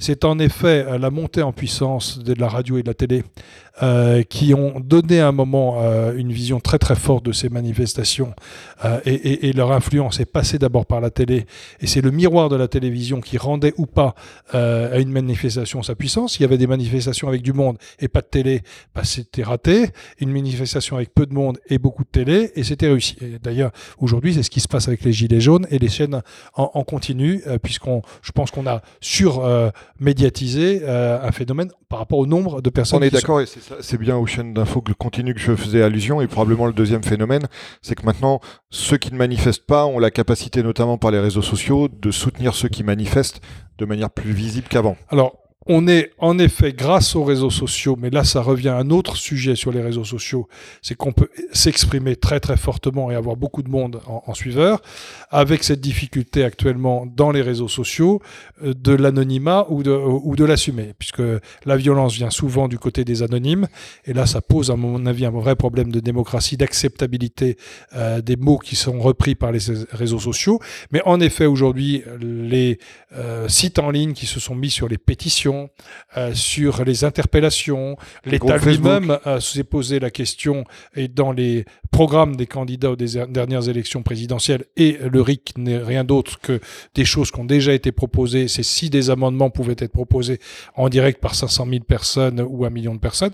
C'est en effet la montée en puissance de la radio et de la télé euh, qui ont donné à un moment euh, une vision très très forte de ces manifestations euh, et, leur influence est passée d'abord par la télé et c'est le miroir de la télévision qui rendait ou pas à une manifestation sa puissance. Il y avait des manifestations avec du monde et pas de télé, bah, c'était raté. Une manifestation avec peu de monde et beaucoup de télé et c'était réussi. D'ailleurs aujourd'hui c'est ce qui se passe avec les gilets jaunes et les chaînes en, continu puisqu'on, je pense qu'on a sur médiatisé un phénomène par rapport au nombre de personnes. On est d'accord et c'est bien aux chaînes d'infos continue que je faisais allusion. Et probablement le deuxième phénomène, c'est que maintenant, ceux qui ne manifestent pas ont la capacité, notamment par les réseaux sociaux, de soutenir ceux qui manifestent de manière plus visible qu'avant. On est en effet, grâce aux réseaux sociaux, mais là ça revient à un autre sujet sur les réseaux sociaux, c'est qu'on peut s'exprimer très très fortement et avoir beaucoup de monde en, suiveur, avec cette difficulté actuellement dans les réseaux sociaux euh, de l'anonymat ou de, l'assumer, puisque la violence vient souvent du côté des anonymes, et là ça pose à mon avis un vrai problème de démocratie, d'acceptabilité euh, des mots qui sont repris par les réseaux sociaux, mais en effet aujourd'hui les euh, sites en ligne qui se sont mis sur les pétitions, questions sur les interpellations. L'État lui-même s'est posé la question et dans les programmes des candidats aux dernières élections présidentielles et le RIC n'est rien d'autre que des choses qui ont déjà été proposées. C'est si des amendements pouvaient être proposés en direct par 500 000 personnes ou un million de personnes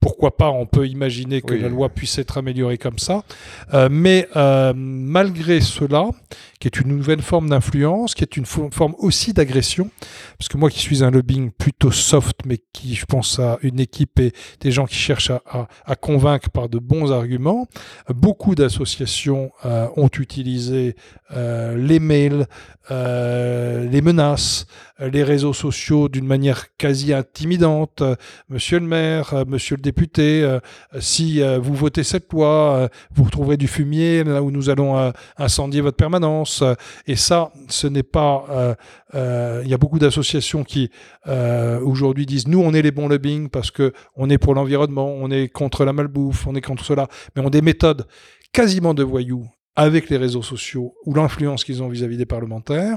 pourquoi pas, on peut imaginer que la loi puisse être améliorée comme ça. Euh, mais euh, malgré cela, qui est une nouvelle forme d'influence, qui est une forme aussi d'agression, parce que moi qui suis un lobbying plutôt soft, mais qui, je pense, à une équipe et des gens qui cherchent à, à, convaincre par de bons arguments, beaucoup d'associations euh, ont utilisé les mails, les menaces, les réseaux sociaux d'une manière quasi intimidante. Monsieur le maire, monsieur le députés, euh, si euh, vous votez cette loi, euh, vous retrouverez du fumier là où nous allons incendier votre permanence. Et ça, ce n'est pas... Il y a beaucoup d'associations qui aujourd'hui disent, nous, on est les bons lobbying parce que on est pour l'environnement, on est contre la malbouffe, on est contre cela, mais on a des méthodes quasiment de voyous avec les réseaux sociaux ou l'influence qu'ils ont vis-à-vis des parlementaires.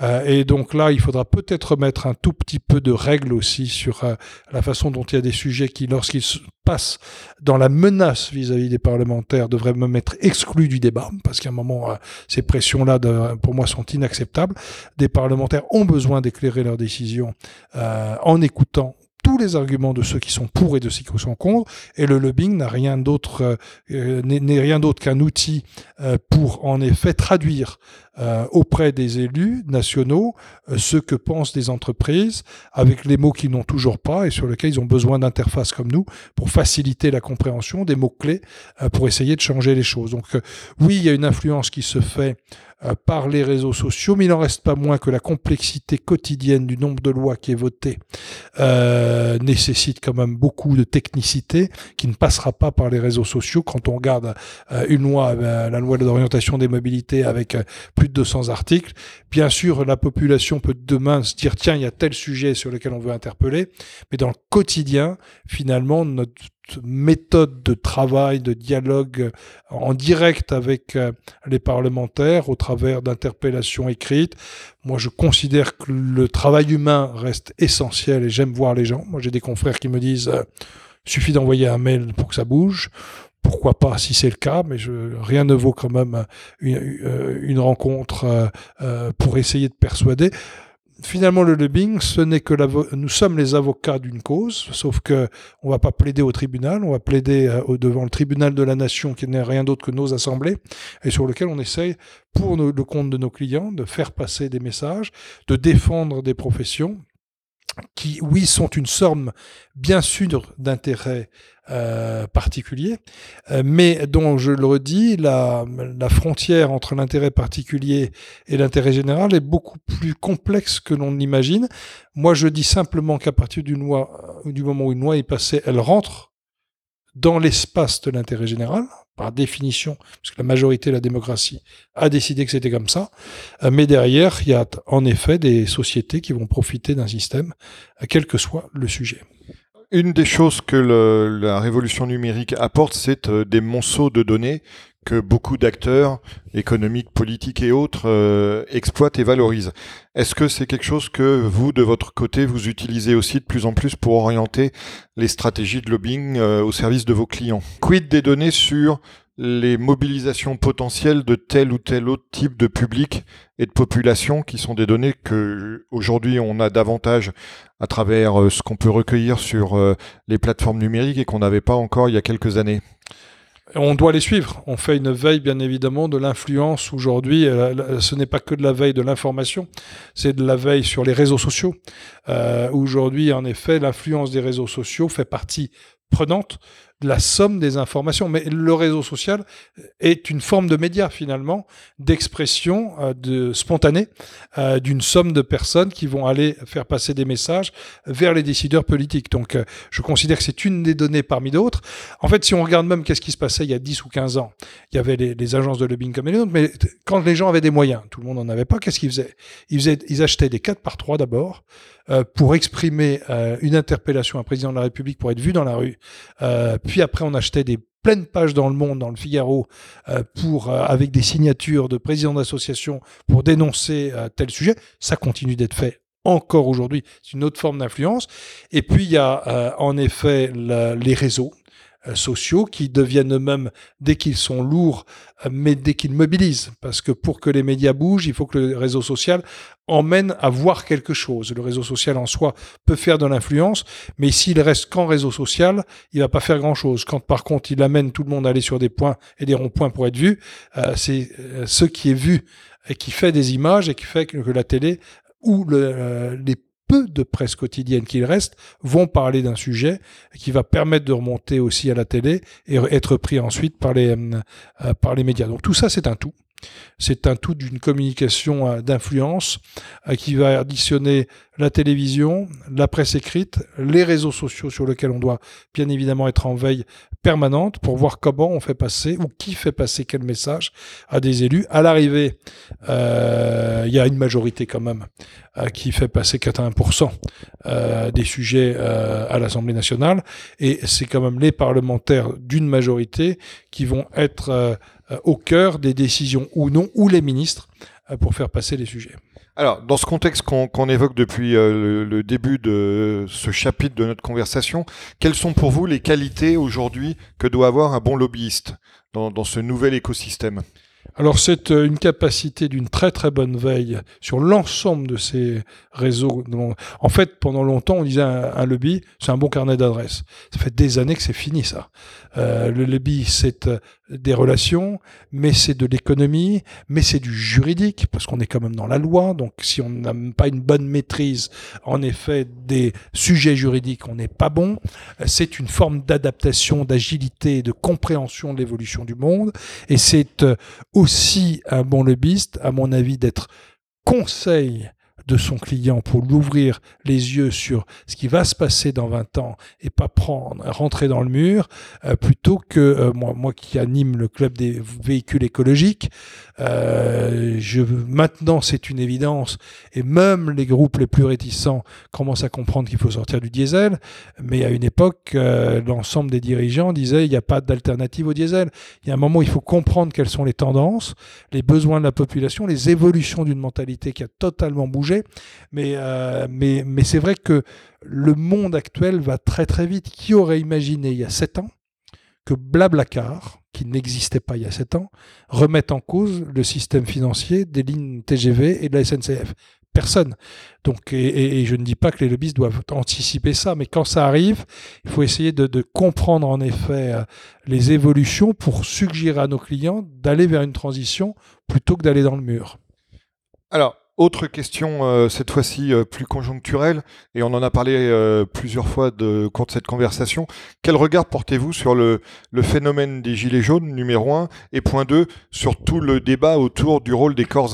Euh, et donc là, il faudra peut-être mettre un tout petit peu de règles aussi sur euh, la façon dont il y a des sujets qui, lorsqu'ils passent dans la menace vis-à-vis des parlementaires, devraient me mettre exclus du débat, parce qu'à un moment, euh, ces pressions-là, pour moi, sont inacceptables. Des parlementaires ont besoin d'éclairer leurs décisions en écoutant tous les arguments de ceux qui sont pour et de ceux qui sont contre. Et le lobbying n'a rien d'autre, euh, n'est rien d'autre qu'un outil euh, pour en effet traduire euh, auprès des élus nationaux ce que pensent des entreprises avec les mots qu'ils n'ont toujours pas et sur lesquels ils ont besoin d'interfaces comme nous pour faciliter la compréhension des mots clés pour essayer de changer les choses. Donc oui, il y a une influence qui se fait euh, par les réseaux sociaux, mais il n'en reste pas moins que la complexité quotidienne du nombre de lois qui est votée euh, nécessite quand même beaucoup de technicité qui ne passera pas par les réseaux sociaux. Quand on regarde euh, une loi, la loi d'orientation des mobilités avec plus de 200 articles, bien sûr, la population peut demain se dire tiens, il y a tel sujet sur lequel on veut interpeller, mais dans le quotidien, finalement, notre méthode de travail, de dialogue en direct avec euh, les parlementaires au travers d'interpellations écrites. Moi, je considère que le travail humain reste essentiel et j'aime voir les gens. Moi, j'ai des confrères qui me disent euh, suffit d'envoyer un mail pour que ça bouge. Pourquoi pas si c'est le cas, mais je, rien ne vaut quand même une, euh, rencontre pour essayer de persuader. Finalement, le lobbying, ce n'est que nous sommes les avocats d'une cause, sauf que on va pas plaider au tribunal, on va plaider euh, devant le tribunal de la nation, qui n'est rien d'autre que nos assemblées, et sur lequel on essaye, pour le compte de nos clients, de faire passer des messages, de défendre des professions qui, oui, sont une somme, bien sûr, d'intérêt euh, euh, mais dont, je le redis, la, la frontière entre l'intérêt particulier et l'intérêt général est beaucoup plus complexe que l'on l'imagine. Moi, je dis simplement qu'à partir du, loi, du moment où une loi est passée, elle rentre dans l'espace de l'intérêt général, par définition, puisque la majorité de la démocratie a décidé que c'était comme ça. Euh, mais derrière, il y a en effet des sociétés qui vont profiter d'un système, quel que soit le sujet. Une des choses que la révolution numérique apporte, c'est euh, des monceaux de données que beaucoup d'acteurs économiques, politiques et autres euh, exploitent et valorisent. Est-ce que c'est quelque chose que vous, de votre côté, vous utilisez aussi de plus en plus pour orienter les stratégies de lobbying euh, au service de vos clients? Quid des données sur les mobilisations potentielles de tel ou tel autre type de public et de population qui sont des données que aujourd'hui on a davantage à travers euh, ce qu'on peut recueillir sur les plateformes numériques et qu'on n'avait pas encore il y a quelques années? On doit les suivre. On fait une veille, bien évidemment, de l'influence aujourd'hui. Ce n'est pas que de la veille de l'information, c'est de la veille sur les réseaux sociaux. Euh, aujourd'hui, en effet, l'influence des réseaux sociaux fait partie prenante la somme des informations. Mais le réseau social est une forme de média finalement, d'expression euh, de spontanée euh, d'une somme de personnes qui vont aller faire passer des messages vers les décideurs politiques. Donc euh, je considère que c'est une des données parmi d'autres. En fait, si on regarde même qu'est-ce qui se passait il y a 10 ou 15 ans, il y avait les, agences de lobbying comme les autres, mais quand les gens avaient des moyens, tout le monde n'en avait pas, qu'est-ce qu'ils faisaient? Ils, faisaient ils achetaient des 4 par 3 d'abord pour exprimer une interpellation à un président de la République pour être vu dans la rue. puis après, on achetait des pleines pages dans le monde, dans le Figaro, euh, pour euh, avec des signatures de présidents d'associations pour dénoncer euh, tel sujet. Ça continue d'être fait encore aujourd'hui. C'est une autre forme d'influence. Et puis, il y a euh, en effet les réseaux euh, sociaux qui deviennent eux-mêmes, dès qu'ils sont lourds, euh, mais dès qu'ils mobilisent. Parce que pour que les médias bougent, il faut que le réseau social emmène à voir quelque chose. Le réseau social en soi peut faire de l'influence, mais s'il reste qu'en réseau social, il va pas faire grand-chose. Quand par contre il amène tout le monde à aller sur des points et des ronds-points pour être vu, c'est ce qui est vu et qui fait des images et qui fait que la télé où le, euh, les peu de presse quotidienne qu'il reste vont parler d'un sujet qui va permettre de remonter aussi à la télé et être pris ensuite par les, euh, euh, par les médias. Donc tout ça, c'est un tout. C'est un tout d'une communication d'influence qui va additionner la télévision, la presse écrite, les réseaux sociaux sur lesquels on doit bien évidemment être en veille permanente pour voir comment on fait passer ou qui fait passer quel message à des élus. À l'arrivée, euh, il y a une majorité quand même euh, qui fait passer 80% euh, des sujets à l'Assemblée nationale et c'est quand même les parlementaires d'une majorité qui vont être au cœur des décisions ou non, ou les ministres pour faire passer les sujets. Alors, dans ce contexte qu'on évoque depuis euh, le, début de ce chapitre de notre conversation, quelles sont pour vous les qualités aujourd'hui que doit avoir un bon lobbyiste dans ce nouvel écosystème? Alors c'est euh, une capacité d'une très très bonne veille sur l'ensemble de ces réseaux. En fait, pendant longtemps, on disait un, lobby, c'est un bon carnet d'adresses. Ça fait des années que c'est fini ça. Euh, le lobby, c'est euh, des relations, mais c'est de l'économie, mais c'est du juridique, parce qu'on est quand même dans la loi. Donc si on n'a pas une bonne maîtrise, en effet, des sujets juridiques, on n'est pas bon. C'est une forme d'adaptation, d'agilité, de compréhension de l'évolution du monde. Et c'est aussi un bon lobbyiste, à mon avis, d'être conseil de son client pour l'ouvrir les yeux sur ce qui va se passer dans 20 ans et pas prendre, rentrer dans le mur, euh, plutôt que euh, moi, moi qui anime le club des véhicules écologiques, euh, je, maintenant c'est une évidence et même les groupes les plus réticents commencent à comprendre qu'il faut sortir du diesel, mais à une époque, l'ensemble des dirigeants disaient il n'y a pas d'alternative au diesel. Il y a un moment où il faut comprendre quelles sont les tendances, les besoins de la population, les évolutions d'une mentalité qui a totalement bougé mais, euh, mais, mais c'est vrai que le monde actuel va très très vite. Qui aurait imaginé il y a sept ans que Blablacar, qui n'existait pas il y a sept ans, remette en cause le système financier des lignes TGV et de la SNCF Personne. Donc, et, je ne dis pas que les lobbyistes doivent anticiper ça, mais quand ça arrive, il faut essayer de, de comprendre en effet euh, les évolutions pour suggérer à nos clients d'aller vers une transition plutôt que d'aller dans le mur. Alors, autre question, euh, cette fois-ci euh, plus conjoncturelle, et on en a parlé euh, plusieurs fois de, de cette conversation. Quel regard portez-vous sur le, phénomène des gilets jaunes, numéro 1, et point 2, sur tout le débat autour du rôle des corps,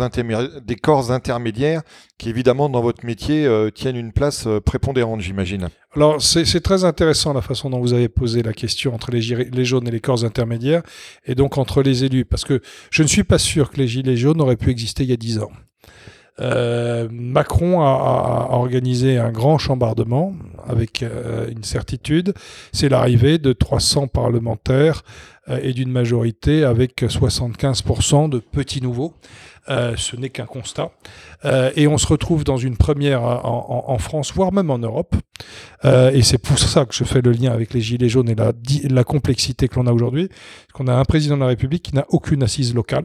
des corps intermédiaires, qui évidemment dans votre métier tiennent une place prépondérante, j'imagine? Alors c'est très intéressant la façon dont vous avez posé la question entre les gilets jaunes et les corps intermédiaires, et donc entre les élus, parce que je ne suis pas sûr que les gilets jaunes auraient pu exister il y a dix ans. Euh, Macron a, organisé un grand chambardement avec euh, une certitude, c'est l'arrivée de 300 parlementaires euh, et d'une majorité avec 75% de petits nouveaux. ce n'est qu'un constat. et on se retrouve dans une première en, France, voire même en Europe. et c'est pour ça que je fais le lien avec les Gilets jaunes et la, la complexité que l'on a aujourd'hui. qu'on a un président de la République qui n'a aucune assise locale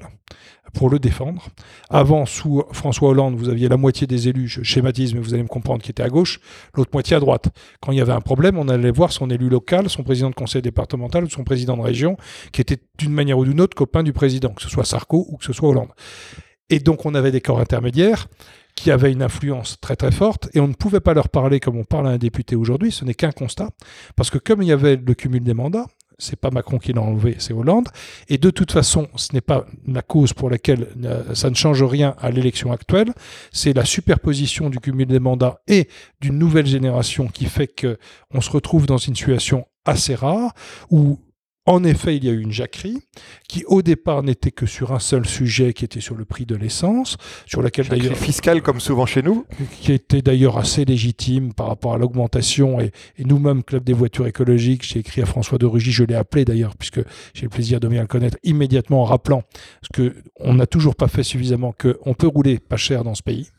pour le défendre. Avant, sous François Hollande, vous aviez la moitié des élus, je schématise, mais vous allez me comprendre, qui étaient à gauche, l'autre moitié à droite. Quand il y avait un problème, on allait voir son élu local, son président de conseil départemental ou son président de région, qui était d'une manière ou d'une autre copain du président, que ce soit Sarko ou que ce soit Hollande. Et donc on avait des corps intermédiaires qui avaient une influence très très forte et on ne pouvait pas leur parler comme on parle à un député aujourd'hui, ce n'est qu'un constat, parce que comme il y avait le cumul des mandats, c'est pas Macron qui l'a enlevé, c'est Hollande. Et de toute façon, ce n'est pas la cause pour laquelle euh, ça ne change rien à l'élection actuelle. C'est la superposition du cumul des mandats et d'une nouvelle génération qui fait qu'on se retrouve dans une situation assez rare où en effet, il y a eu une jacquerie qui, au départ, n'était que sur un seul sujet, qui était sur le prix de l'essence, sur laquelle d'ailleurs fiscale comme souvent chez nous, qui était d'ailleurs assez légitime par rapport à l'augmentation. Et, nous-mêmes, club des voitures écologiques, j'ai écrit à François de Rugy, je l'ai appelé d'ailleurs, puisque j'ai le plaisir de bien le connaître, immédiatement en rappelant ce que on n'a toujours pas fait suffisamment, qu'on peut rouler pas cher dans ce pays.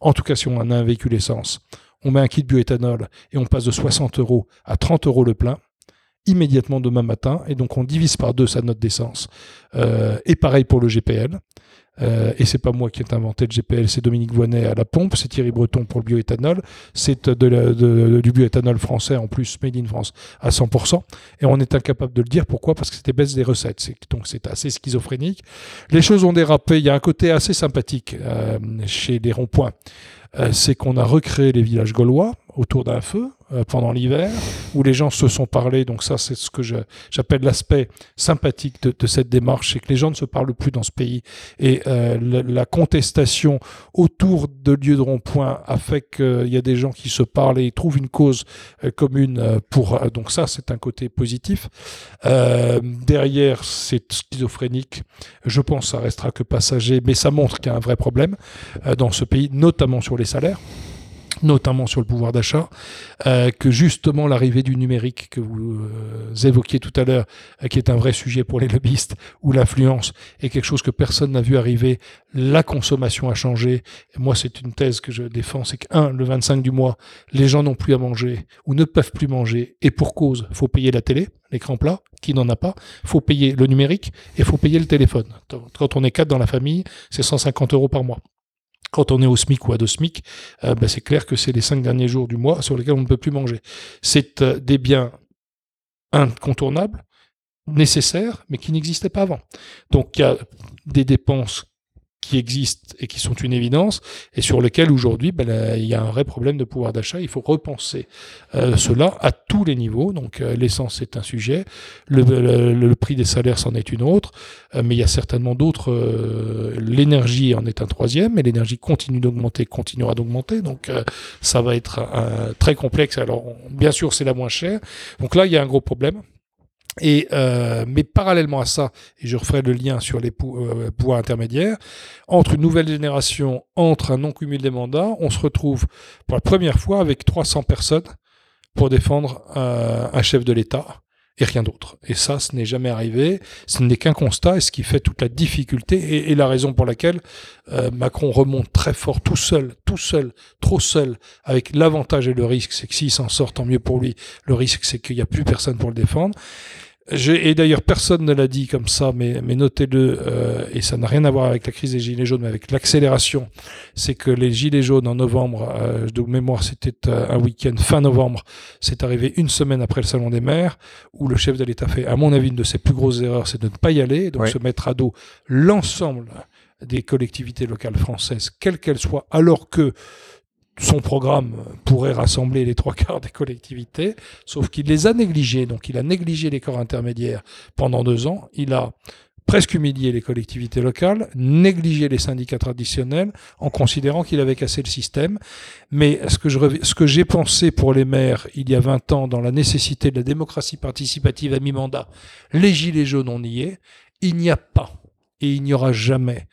En tout cas si on a un véhicule essence, on met un kit bioéthanol et on passe de 60 euros à 30 euros le plein, immédiatement demain matin, et donc on divise par deux sa note d'essence. Euh, et pareil pour le GPL. Euh, et c'est pas moi qui ai inventé le GPL, c'est Dominique Voinet à la pompe, c'est Thierry Breton pour le bioéthanol, c'est de du bioéthanol français en plus, made in France à 100%, et on est incapable de le dire. Pourquoi? Parce que c'était baisse des recettes, donc c'est assez schizophrénique. Les choses ont dérapé, il y a un côté assez sympathique euh, chez les ronds-points. Euh, c'est qu'on a recréé les villages gaulois autour d'un feu euh, pendant l'hiver, où les gens se sont parlé. Donc ça, c'est ce que j'appelle l'aspect sympathique de, cette démarche, c'est que les gens ne se parlent plus dans ce pays. Et euh, la, contestation autour de lieux de rond-point a fait qu'il y a des gens qui se parlent et trouvent une cause commune pour... donc ça, c'est un côté positif. derrière, c'est schizophrénique. Je pense que ça restera que passager, mais ça montre qu'il y a un vrai problème dans ce pays, notamment sur les salaires notamment sur le pouvoir d'achat, euh, que justement l'arrivée du numérique que vous euh, évoquiez tout à l'heure, euh, qui est un vrai sujet pour les lobbyistes, ou l'influence est quelque chose que personne n'a vu arriver, la consommation a changé. Moi, c'est une thèse que je défends, c'est que, un, le 25 du mois, les gens n'ont plus à manger, ou ne peuvent plus manger, et pour cause, faut payer la télé, l'écran plat, qui n'en a pas, faut payer le numérique, et faut payer le téléphone. Quand on est quatre dans la famille, c'est 150 euros par mois quand on est au SMIC ou à deux SMIC, euh, ben, c'est clair que c'est les cinq derniers jours du mois sur lesquels on ne peut plus manger. C'est euh, des biens incontournables, nécessaires, mais qui n'existaient pas avant. Donc il y a des dépenses qui existent et qui sont une évidence, et sur lesquels aujourd'hui ben, il y a un vrai problème de pouvoir d'achat. Il faut repenser euh, cela à tous les niveaux. Donc euh, l'essence est un sujet, le, prix des salaires c'en est une autre, euh, mais il y a certainement d'autres. l'énergie en est un troisième, et l'énergie continue d'augmenter, continuera d'augmenter. Donc ça va être très complexe. Alors bien sûr c'est la moins chère. Donc là il y a un gros problème. Et euh, mais parallèlement à ça, et je referai le lien sur les euh, pouvoirs intermédiaires, entre une nouvelle génération, entre un non-cumul des mandats, on se retrouve pour la première fois avec 300 personnes pour défendre euh, un chef de l'État et rien d'autre. Et ça, ce n'est jamais arrivé. Ce n'est qu'un constat, et ce qui fait toute la difficulté et, la raison pour laquelle euh, Macron remonte très fort, tout seul, tout seul, trop seul. Avec l'avantage et le risque, c'est que s'il s'en sort, tant mieux pour lui. Le risque, c'est qu'il n'y a plus personne pour le défendre et d'ailleurs, personne ne l'a dit comme ça, mais, mais notez-le, euh, et ça n'a rien à voir avec la crise des Gilets jaunes, mais avec l'accélération. C'est que les Gilets jaunes en novembre, euh, de mémoire, c'était euh, un week-end fin novembre, c'est arrivé une semaine après le Salon des maires, où le chef de l'État fait, à mon avis, une de ses plus grosses erreurs, c'est de ne pas y aller, donc se mettre à dos l'ensemble des collectivités locales françaises, quelles qu'elles soient, alors que son programme pourrait rassembler les trois quarts des collectivités, sauf qu'il les a négligés. Donc il a négligé les corps intermédiaires pendant deux ans. Il a presque humilié les collectivités locales, négligé les syndicats traditionnels en considérant qu'il avait cassé le système. Mais ce que, ce que j'ai pensé pour les maires il y a 20 ans dans la nécessité de la démocratie participative à mi-mandat, les gilets jaunes, on y est, il n'y a pas et il n'y aura jamais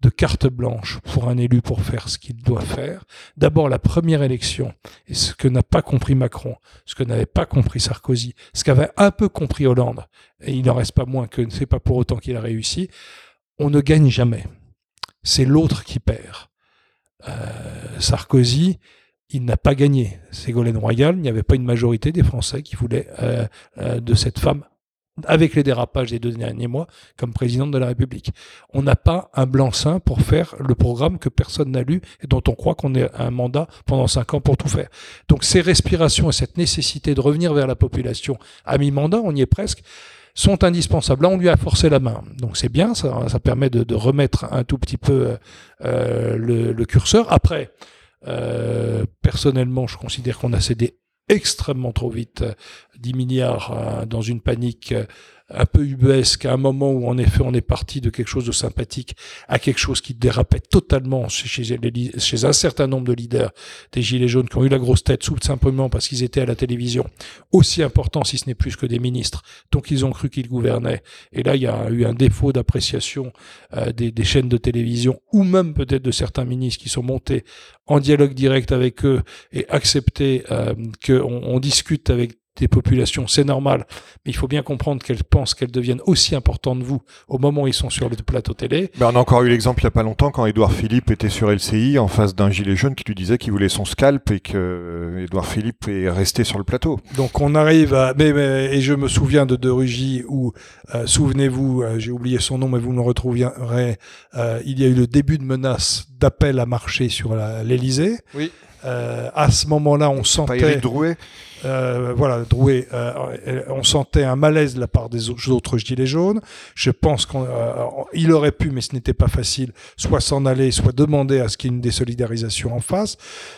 de carte blanche pour un élu pour faire ce qu'il doit faire. D'abord, la première élection, et ce que n'a pas compris Macron, ce que n'avait pas compris Sarkozy, ce qu'avait un peu compris Hollande, et il n'en reste pas moins que ce n'est pas pour autant qu'il a réussi, on ne gagne jamais. C'est l'autre qui perd. Euh, Sarkozy, il n'a pas gagné. Ségolène Royal, il n'y avait pas une majorité des Français qui voulaient euh, euh, de cette femme avec les dérapages des deux derniers mois, comme présidente de la République. On n'a pas un blanc-seing pour faire le programme que personne n'a lu et dont on croit qu'on ait un mandat pendant cinq ans pour tout faire. Donc ces respirations et cette nécessité de revenir vers la population à mi-mandat, on y est presque, sont indispensables. Là, on lui a forcé la main. Donc c'est bien, ça, ça permet de, remettre un tout petit peu euh, le, curseur. Après, euh, personnellement, je considère qu'on a cédé extrêmement trop vite, 10 milliards euh, dans une panique euh, un peu ubuesque, à un moment où en effet on est parti de quelque chose de sympathique à quelque chose qui dérapait totalement chez, un certain nombre de leaders des Gilets jaunes qui ont eu la grosse tête, tout simplement parce qu'ils étaient à la télévision, aussi important si ce n'est plus que des ministres, donc ils ont cru qu'ils gouvernaient. Et là, il y a eu un défaut d'appréciation euh, des, chaînes de télévision, ou même peut-être de certains ministres qui sont montés en dialogue direct avec eux et accepté euh, qu'on on discute avec des populations, c'est normal, mais il faut bien comprendre qu'elles pensent qu'elles deviennent aussi importantes de vous au moment où ils sont sur le plateau télé. Ben, on a encore eu l'exemple il n'y a pas longtemps quand Édouard Philippe était sur LCI en face d'un gilet jaune qui lui disait qu'il voulait son scalp et que euh, Édouard Philippe est resté sur le plateau. Donc on arrive à... Mais, et je me souviens de De Rugy où, euh, souvenez-vous, euh, j'ai oublié son nom, mais vous me le retrouverez, il y a eu le début de menace d'appel à marcher sur l'Elysée. Oui. Euh, à ce moment-là, on sentait. Drouet. Euh, voilà, Drouet. Euh, on sentait un malaise de la part des autres gilets jaunes. Je pense qu'il aurait pu, mais ce n'était pas facile, soit s'en aller, soit demander à ce qu'il y ait une désolidarisation en face.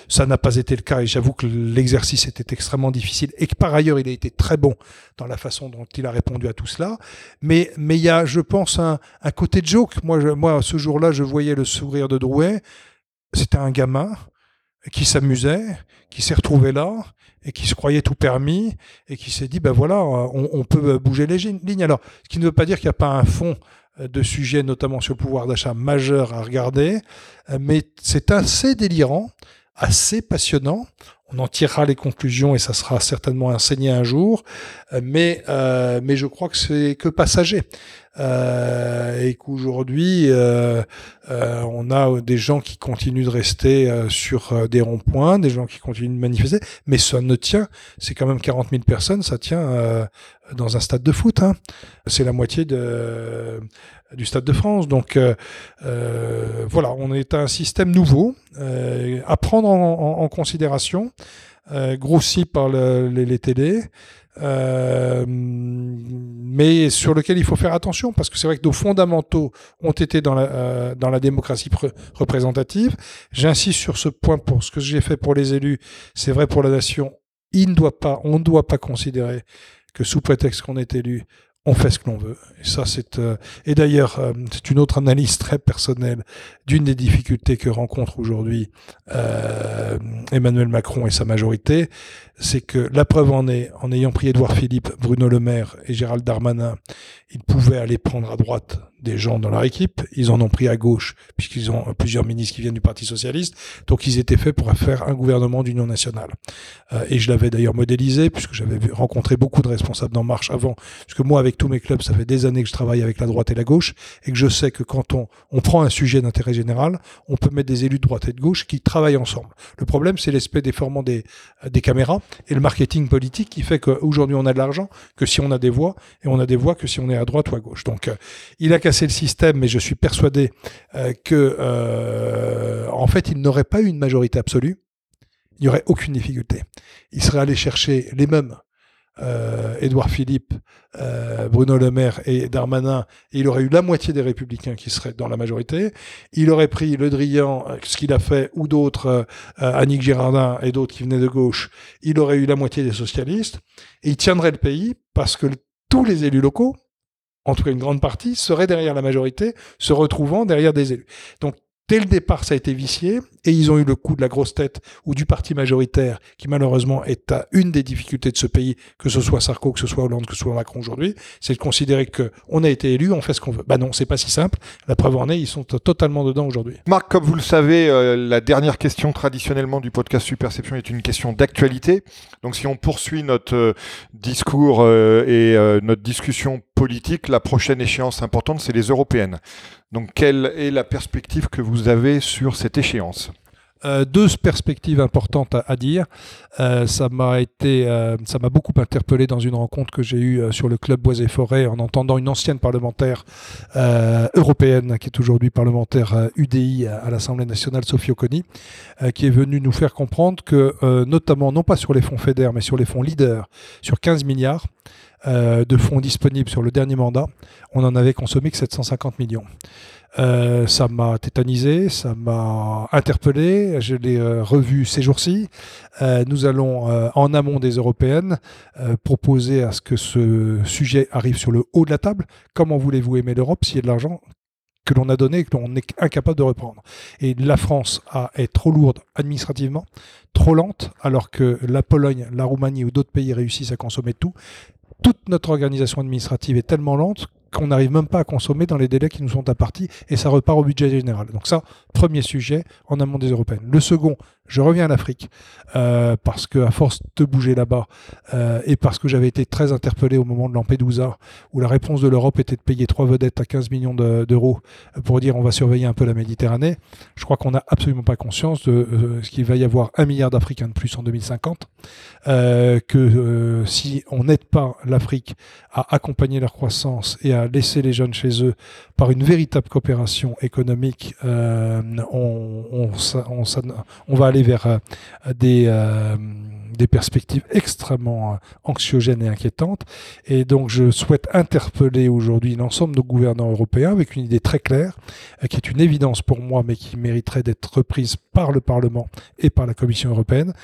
Ça n'a pas été le cas et j'avoue que l'exercice était extrêmement difficile et que par ailleurs, il a été très bon dans la façon dont il a répondu à tout cela. Mais mais il y a, je pense, un, un côté joke. Moi, je, moi, ce jour-là, je voyais le sourire de Drouet. C'était un gamin qui s'amusait, qui s'est retrouvé là et qui se croyait tout permis et qui s'est dit ben voilà on, on, peut bouger les lignes alors ce qui ne veut pas dire qu'il n'y a pas un fond de sujets notamment sur le pouvoir d'achat majeur à regarder mais c'est assez délirant assez passionnant on en tirera les conclusions et ça sera certainement enseigné un jour, mais euh, mais je crois que c'est que passager. Euh, et qu'aujourd'hui, euh, euh, on a des gens qui continuent de rester sur des ronds-points, des gens qui continuent de manifester, mais ça ne tient. C'est quand même 40 000 personnes, ça tient dans un stade de foot. Hein. C'est la moitié du Stade de France. Donc voilà, on est un système nouveau à prendre en, considération, grossi par le, les, les. Euh, mais sur lequel il faut faire attention parce que c'est vrai que nos fondamentaux ont été dans la, euh, dans la démocratie représentative. J'insiste sur ce point pour ce que j'ai fait pour les élus, c'est vrai pour la nation. Il ne doit pas, on ne doit pas considérer que sous prétexte qu'on est élu, on fait ce que l'on veut. Et ça, c'est euh, et d'ailleurs, euh, c'est une autre analyse très personnelle d'une des difficultés que rencontre aujourd'hui euh, Emmanuel Macron et sa majorité, c'est que la preuve en est, en ayant pris Édouard Philippe, Bruno Le Maire et Gérald Darmanin, ils pouvaient aller prendre à droite des gens dans leur équipe. Ils en ont pris à gauche, puisqu'ils ont plusieurs ministres qui viennent du Parti Socialiste. Donc ils étaient faits pour faire un gouvernement d'union nationale. Euh, et je l'avais d'ailleurs modélisé, puisque j'avais rencontré beaucoup de responsables d'En Marche avant. Puisque moi, avec tous mes clubs, ça fait des années que je travaille avec la droite et la gauche, et que je sais que quand on, on prend un sujet d'intérêt général, on peut mettre des élus de droite et de gauche qui travaillent ensemble. Le problème, c'est l'aspect déformant des, des caméras et le marketing politique qui fait qu'aujourd'hui, on a de l'argent que si on a des voix, et on a des voix que si on est à droite ou à gauche. Donc, euh, il a c'est le système, mais je suis persuadé euh, que, euh, en fait, il n'aurait pas eu une majorité absolue. Il n'y aurait aucune difficulté. Il serait allé chercher les mêmes. Euh, Édouard Philippe, Bruno Le Maire et Darmanin, et il aurait eu la moitié des républicains qui seraient dans la majorité. Il aurait pris Le Drian, ce qu'il a fait, ou d'autres, Annick Girardin et d'autres qui venaient de gauche. Il aurait eu la moitié des socialistes, et il tiendrait le pays parce que tous les élus locaux, en tout cas une grande partie, serait derrière la majorité, se retrouvant derrière des élus. Donc Dès le départ, ça a été vicié et ils ont eu le coup de la grosse tête ou du parti majoritaire qui malheureusement est à une des difficultés de ce pays, que ce soit Sarko, que ce soit Hollande, que ce soit Macron aujourd'hui, c'est de considérer que on a été élu, on fait ce qu'on veut. Bah non, c'est pas si simple. La preuve en est, ils sont totalement dedans aujourd'hui. Marc, comme vous le savez, euh, la dernière question traditionnellement du podcast Superception est une question d'actualité. Donc si on poursuit notre euh, discours euh, et notre discussion politique, la prochaine échéance importante, c'est les européennes. Donc, quelle est la perspective que vous avez sur cette échéance? Euh, deux perspectives importantes à, dire. Euh, ça m'a été, euh, ça m'a beaucoup interpellé dans une rencontre que j'ai eue sur le club Bois et Forêt en entendant une ancienne parlementaire européenne qui est aujourd'hui parlementaire UDI à, l'Assemblée nationale, Sophie Oconi, qui est venue nous faire comprendre que, notamment non pas sur les fonds FEDER, mais sur les fonds leaders, sur 15 milliards, de fonds disponibles sur le dernier mandat, on en avait consommé que 750 millions. Euh, ça m'a tétanisé, ça m'a interpellé, je l'ai euh, revu ces jours-ci. nous allons, en amont des européennes, proposer à ce que ce sujet arrive sur le haut de la table. Comment voulez-vous aimer l'Europe s'il y a de l'argent que l'on a donné et que l'on est incapable de reprendre? Et la France est trop lourde administrativement, trop lente, alors que la Pologne, la Roumanie ou d'autres pays réussissent à consommer tout toute notre organisation administrative est tellement lente qu'on n'arrive même pas à consommer dans les délais qui nous sont impartis et ça repart au budget général. Donc ça, premier sujet en amont des européennes. Le second, je reviens à l'Afrique euh, parce que à force de bouger là-bas euh, et parce que j'avais été très interpellé au moment de Lampedusa où la réponse de l'Europe était de payer trois vedettes à 15 millions d'euros pour dire on va surveiller un peu la Méditerranée. Je crois qu'on n'a absolument pas conscience de euh, ce qu'il va y avoir un milliard d'Africains de plus en 2050, euh, que si on n'aide pas l'Afrique à accompagner leur croissance et à laisser les jeunes chez eux par une véritable coopération économique, on, on, va aller vers des des perspectives extrêmement euh, anxiogènes et inquiétantes. Et donc je souhaite interpeller aujourd'hui l'ensemble de gouvernants européens avec une idée très claire, euh, qui est une évidence pour moi, mais qui mériterait d'être reprise par le Parlement et par la Commission européenne.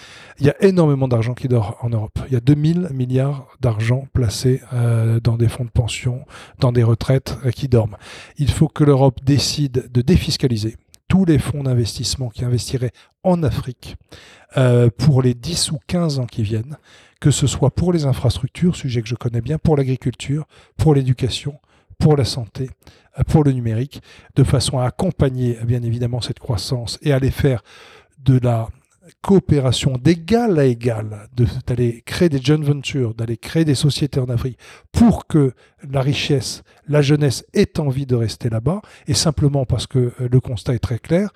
Il y a énormément d'argent qui dort en Europe. Il y a 2000 milliards d'argent placés euh, dans des fonds de pension, dans des retraites qui dorment. Il faut que l'Europe décide de défiscaliser tous les fonds d'investissement qui investiraient en Afrique euh, pour les 10 ou 15 ans qui viennent, que ce soit pour les infrastructures, sujet que je connais bien, pour l'agriculture, pour l'éducation, pour la santé, euh, pour le numérique, de façon à accompagner bien évidemment cette croissance et à les faire de la coopération d'égal à égal, d'aller créer des joint ventures, d'aller créer des sociétés en Afrique pour que la richesse, la jeunesse ait envie de rester là-bas, et simplement parce que euh, le constat est très clair,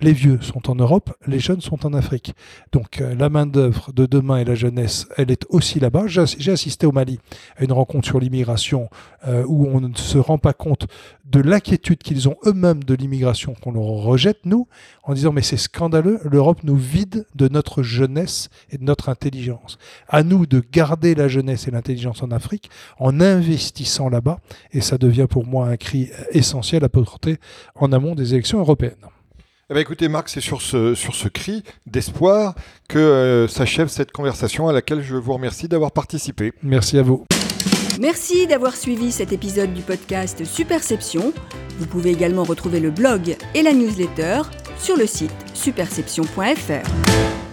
les vieux sont en Europe, les jeunes sont en Afrique. Donc euh, la main-d'œuvre de demain et la jeunesse, elle est aussi là-bas. J'ai assisté au Mali à une rencontre sur l'immigration euh, où on ne se rend pas compte de l'inquiétude qu'ils ont eux-mêmes de l'immigration qu'on leur rejette, nous, en disant mais c'est scandaleux, l'Europe nous vide de notre jeunesse et de notre intelligence. À nous de garder la jeunesse et l'intelligence en Afrique en investissant là-bas, et ça devient pour moi un cri essentiel à porter en amont des élections européennes. Eh bien, écoutez, Marc, c'est sur ce, sur ce cri d'espoir que euh, s'achève cette conversation à laquelle je vous remercie d'avoir participé. Merci à vous. Merci d'avoir suivi cet épisode du podcast Superception. Vous pouvez également retrouver le blog et la newsletter sur le site superception.fr.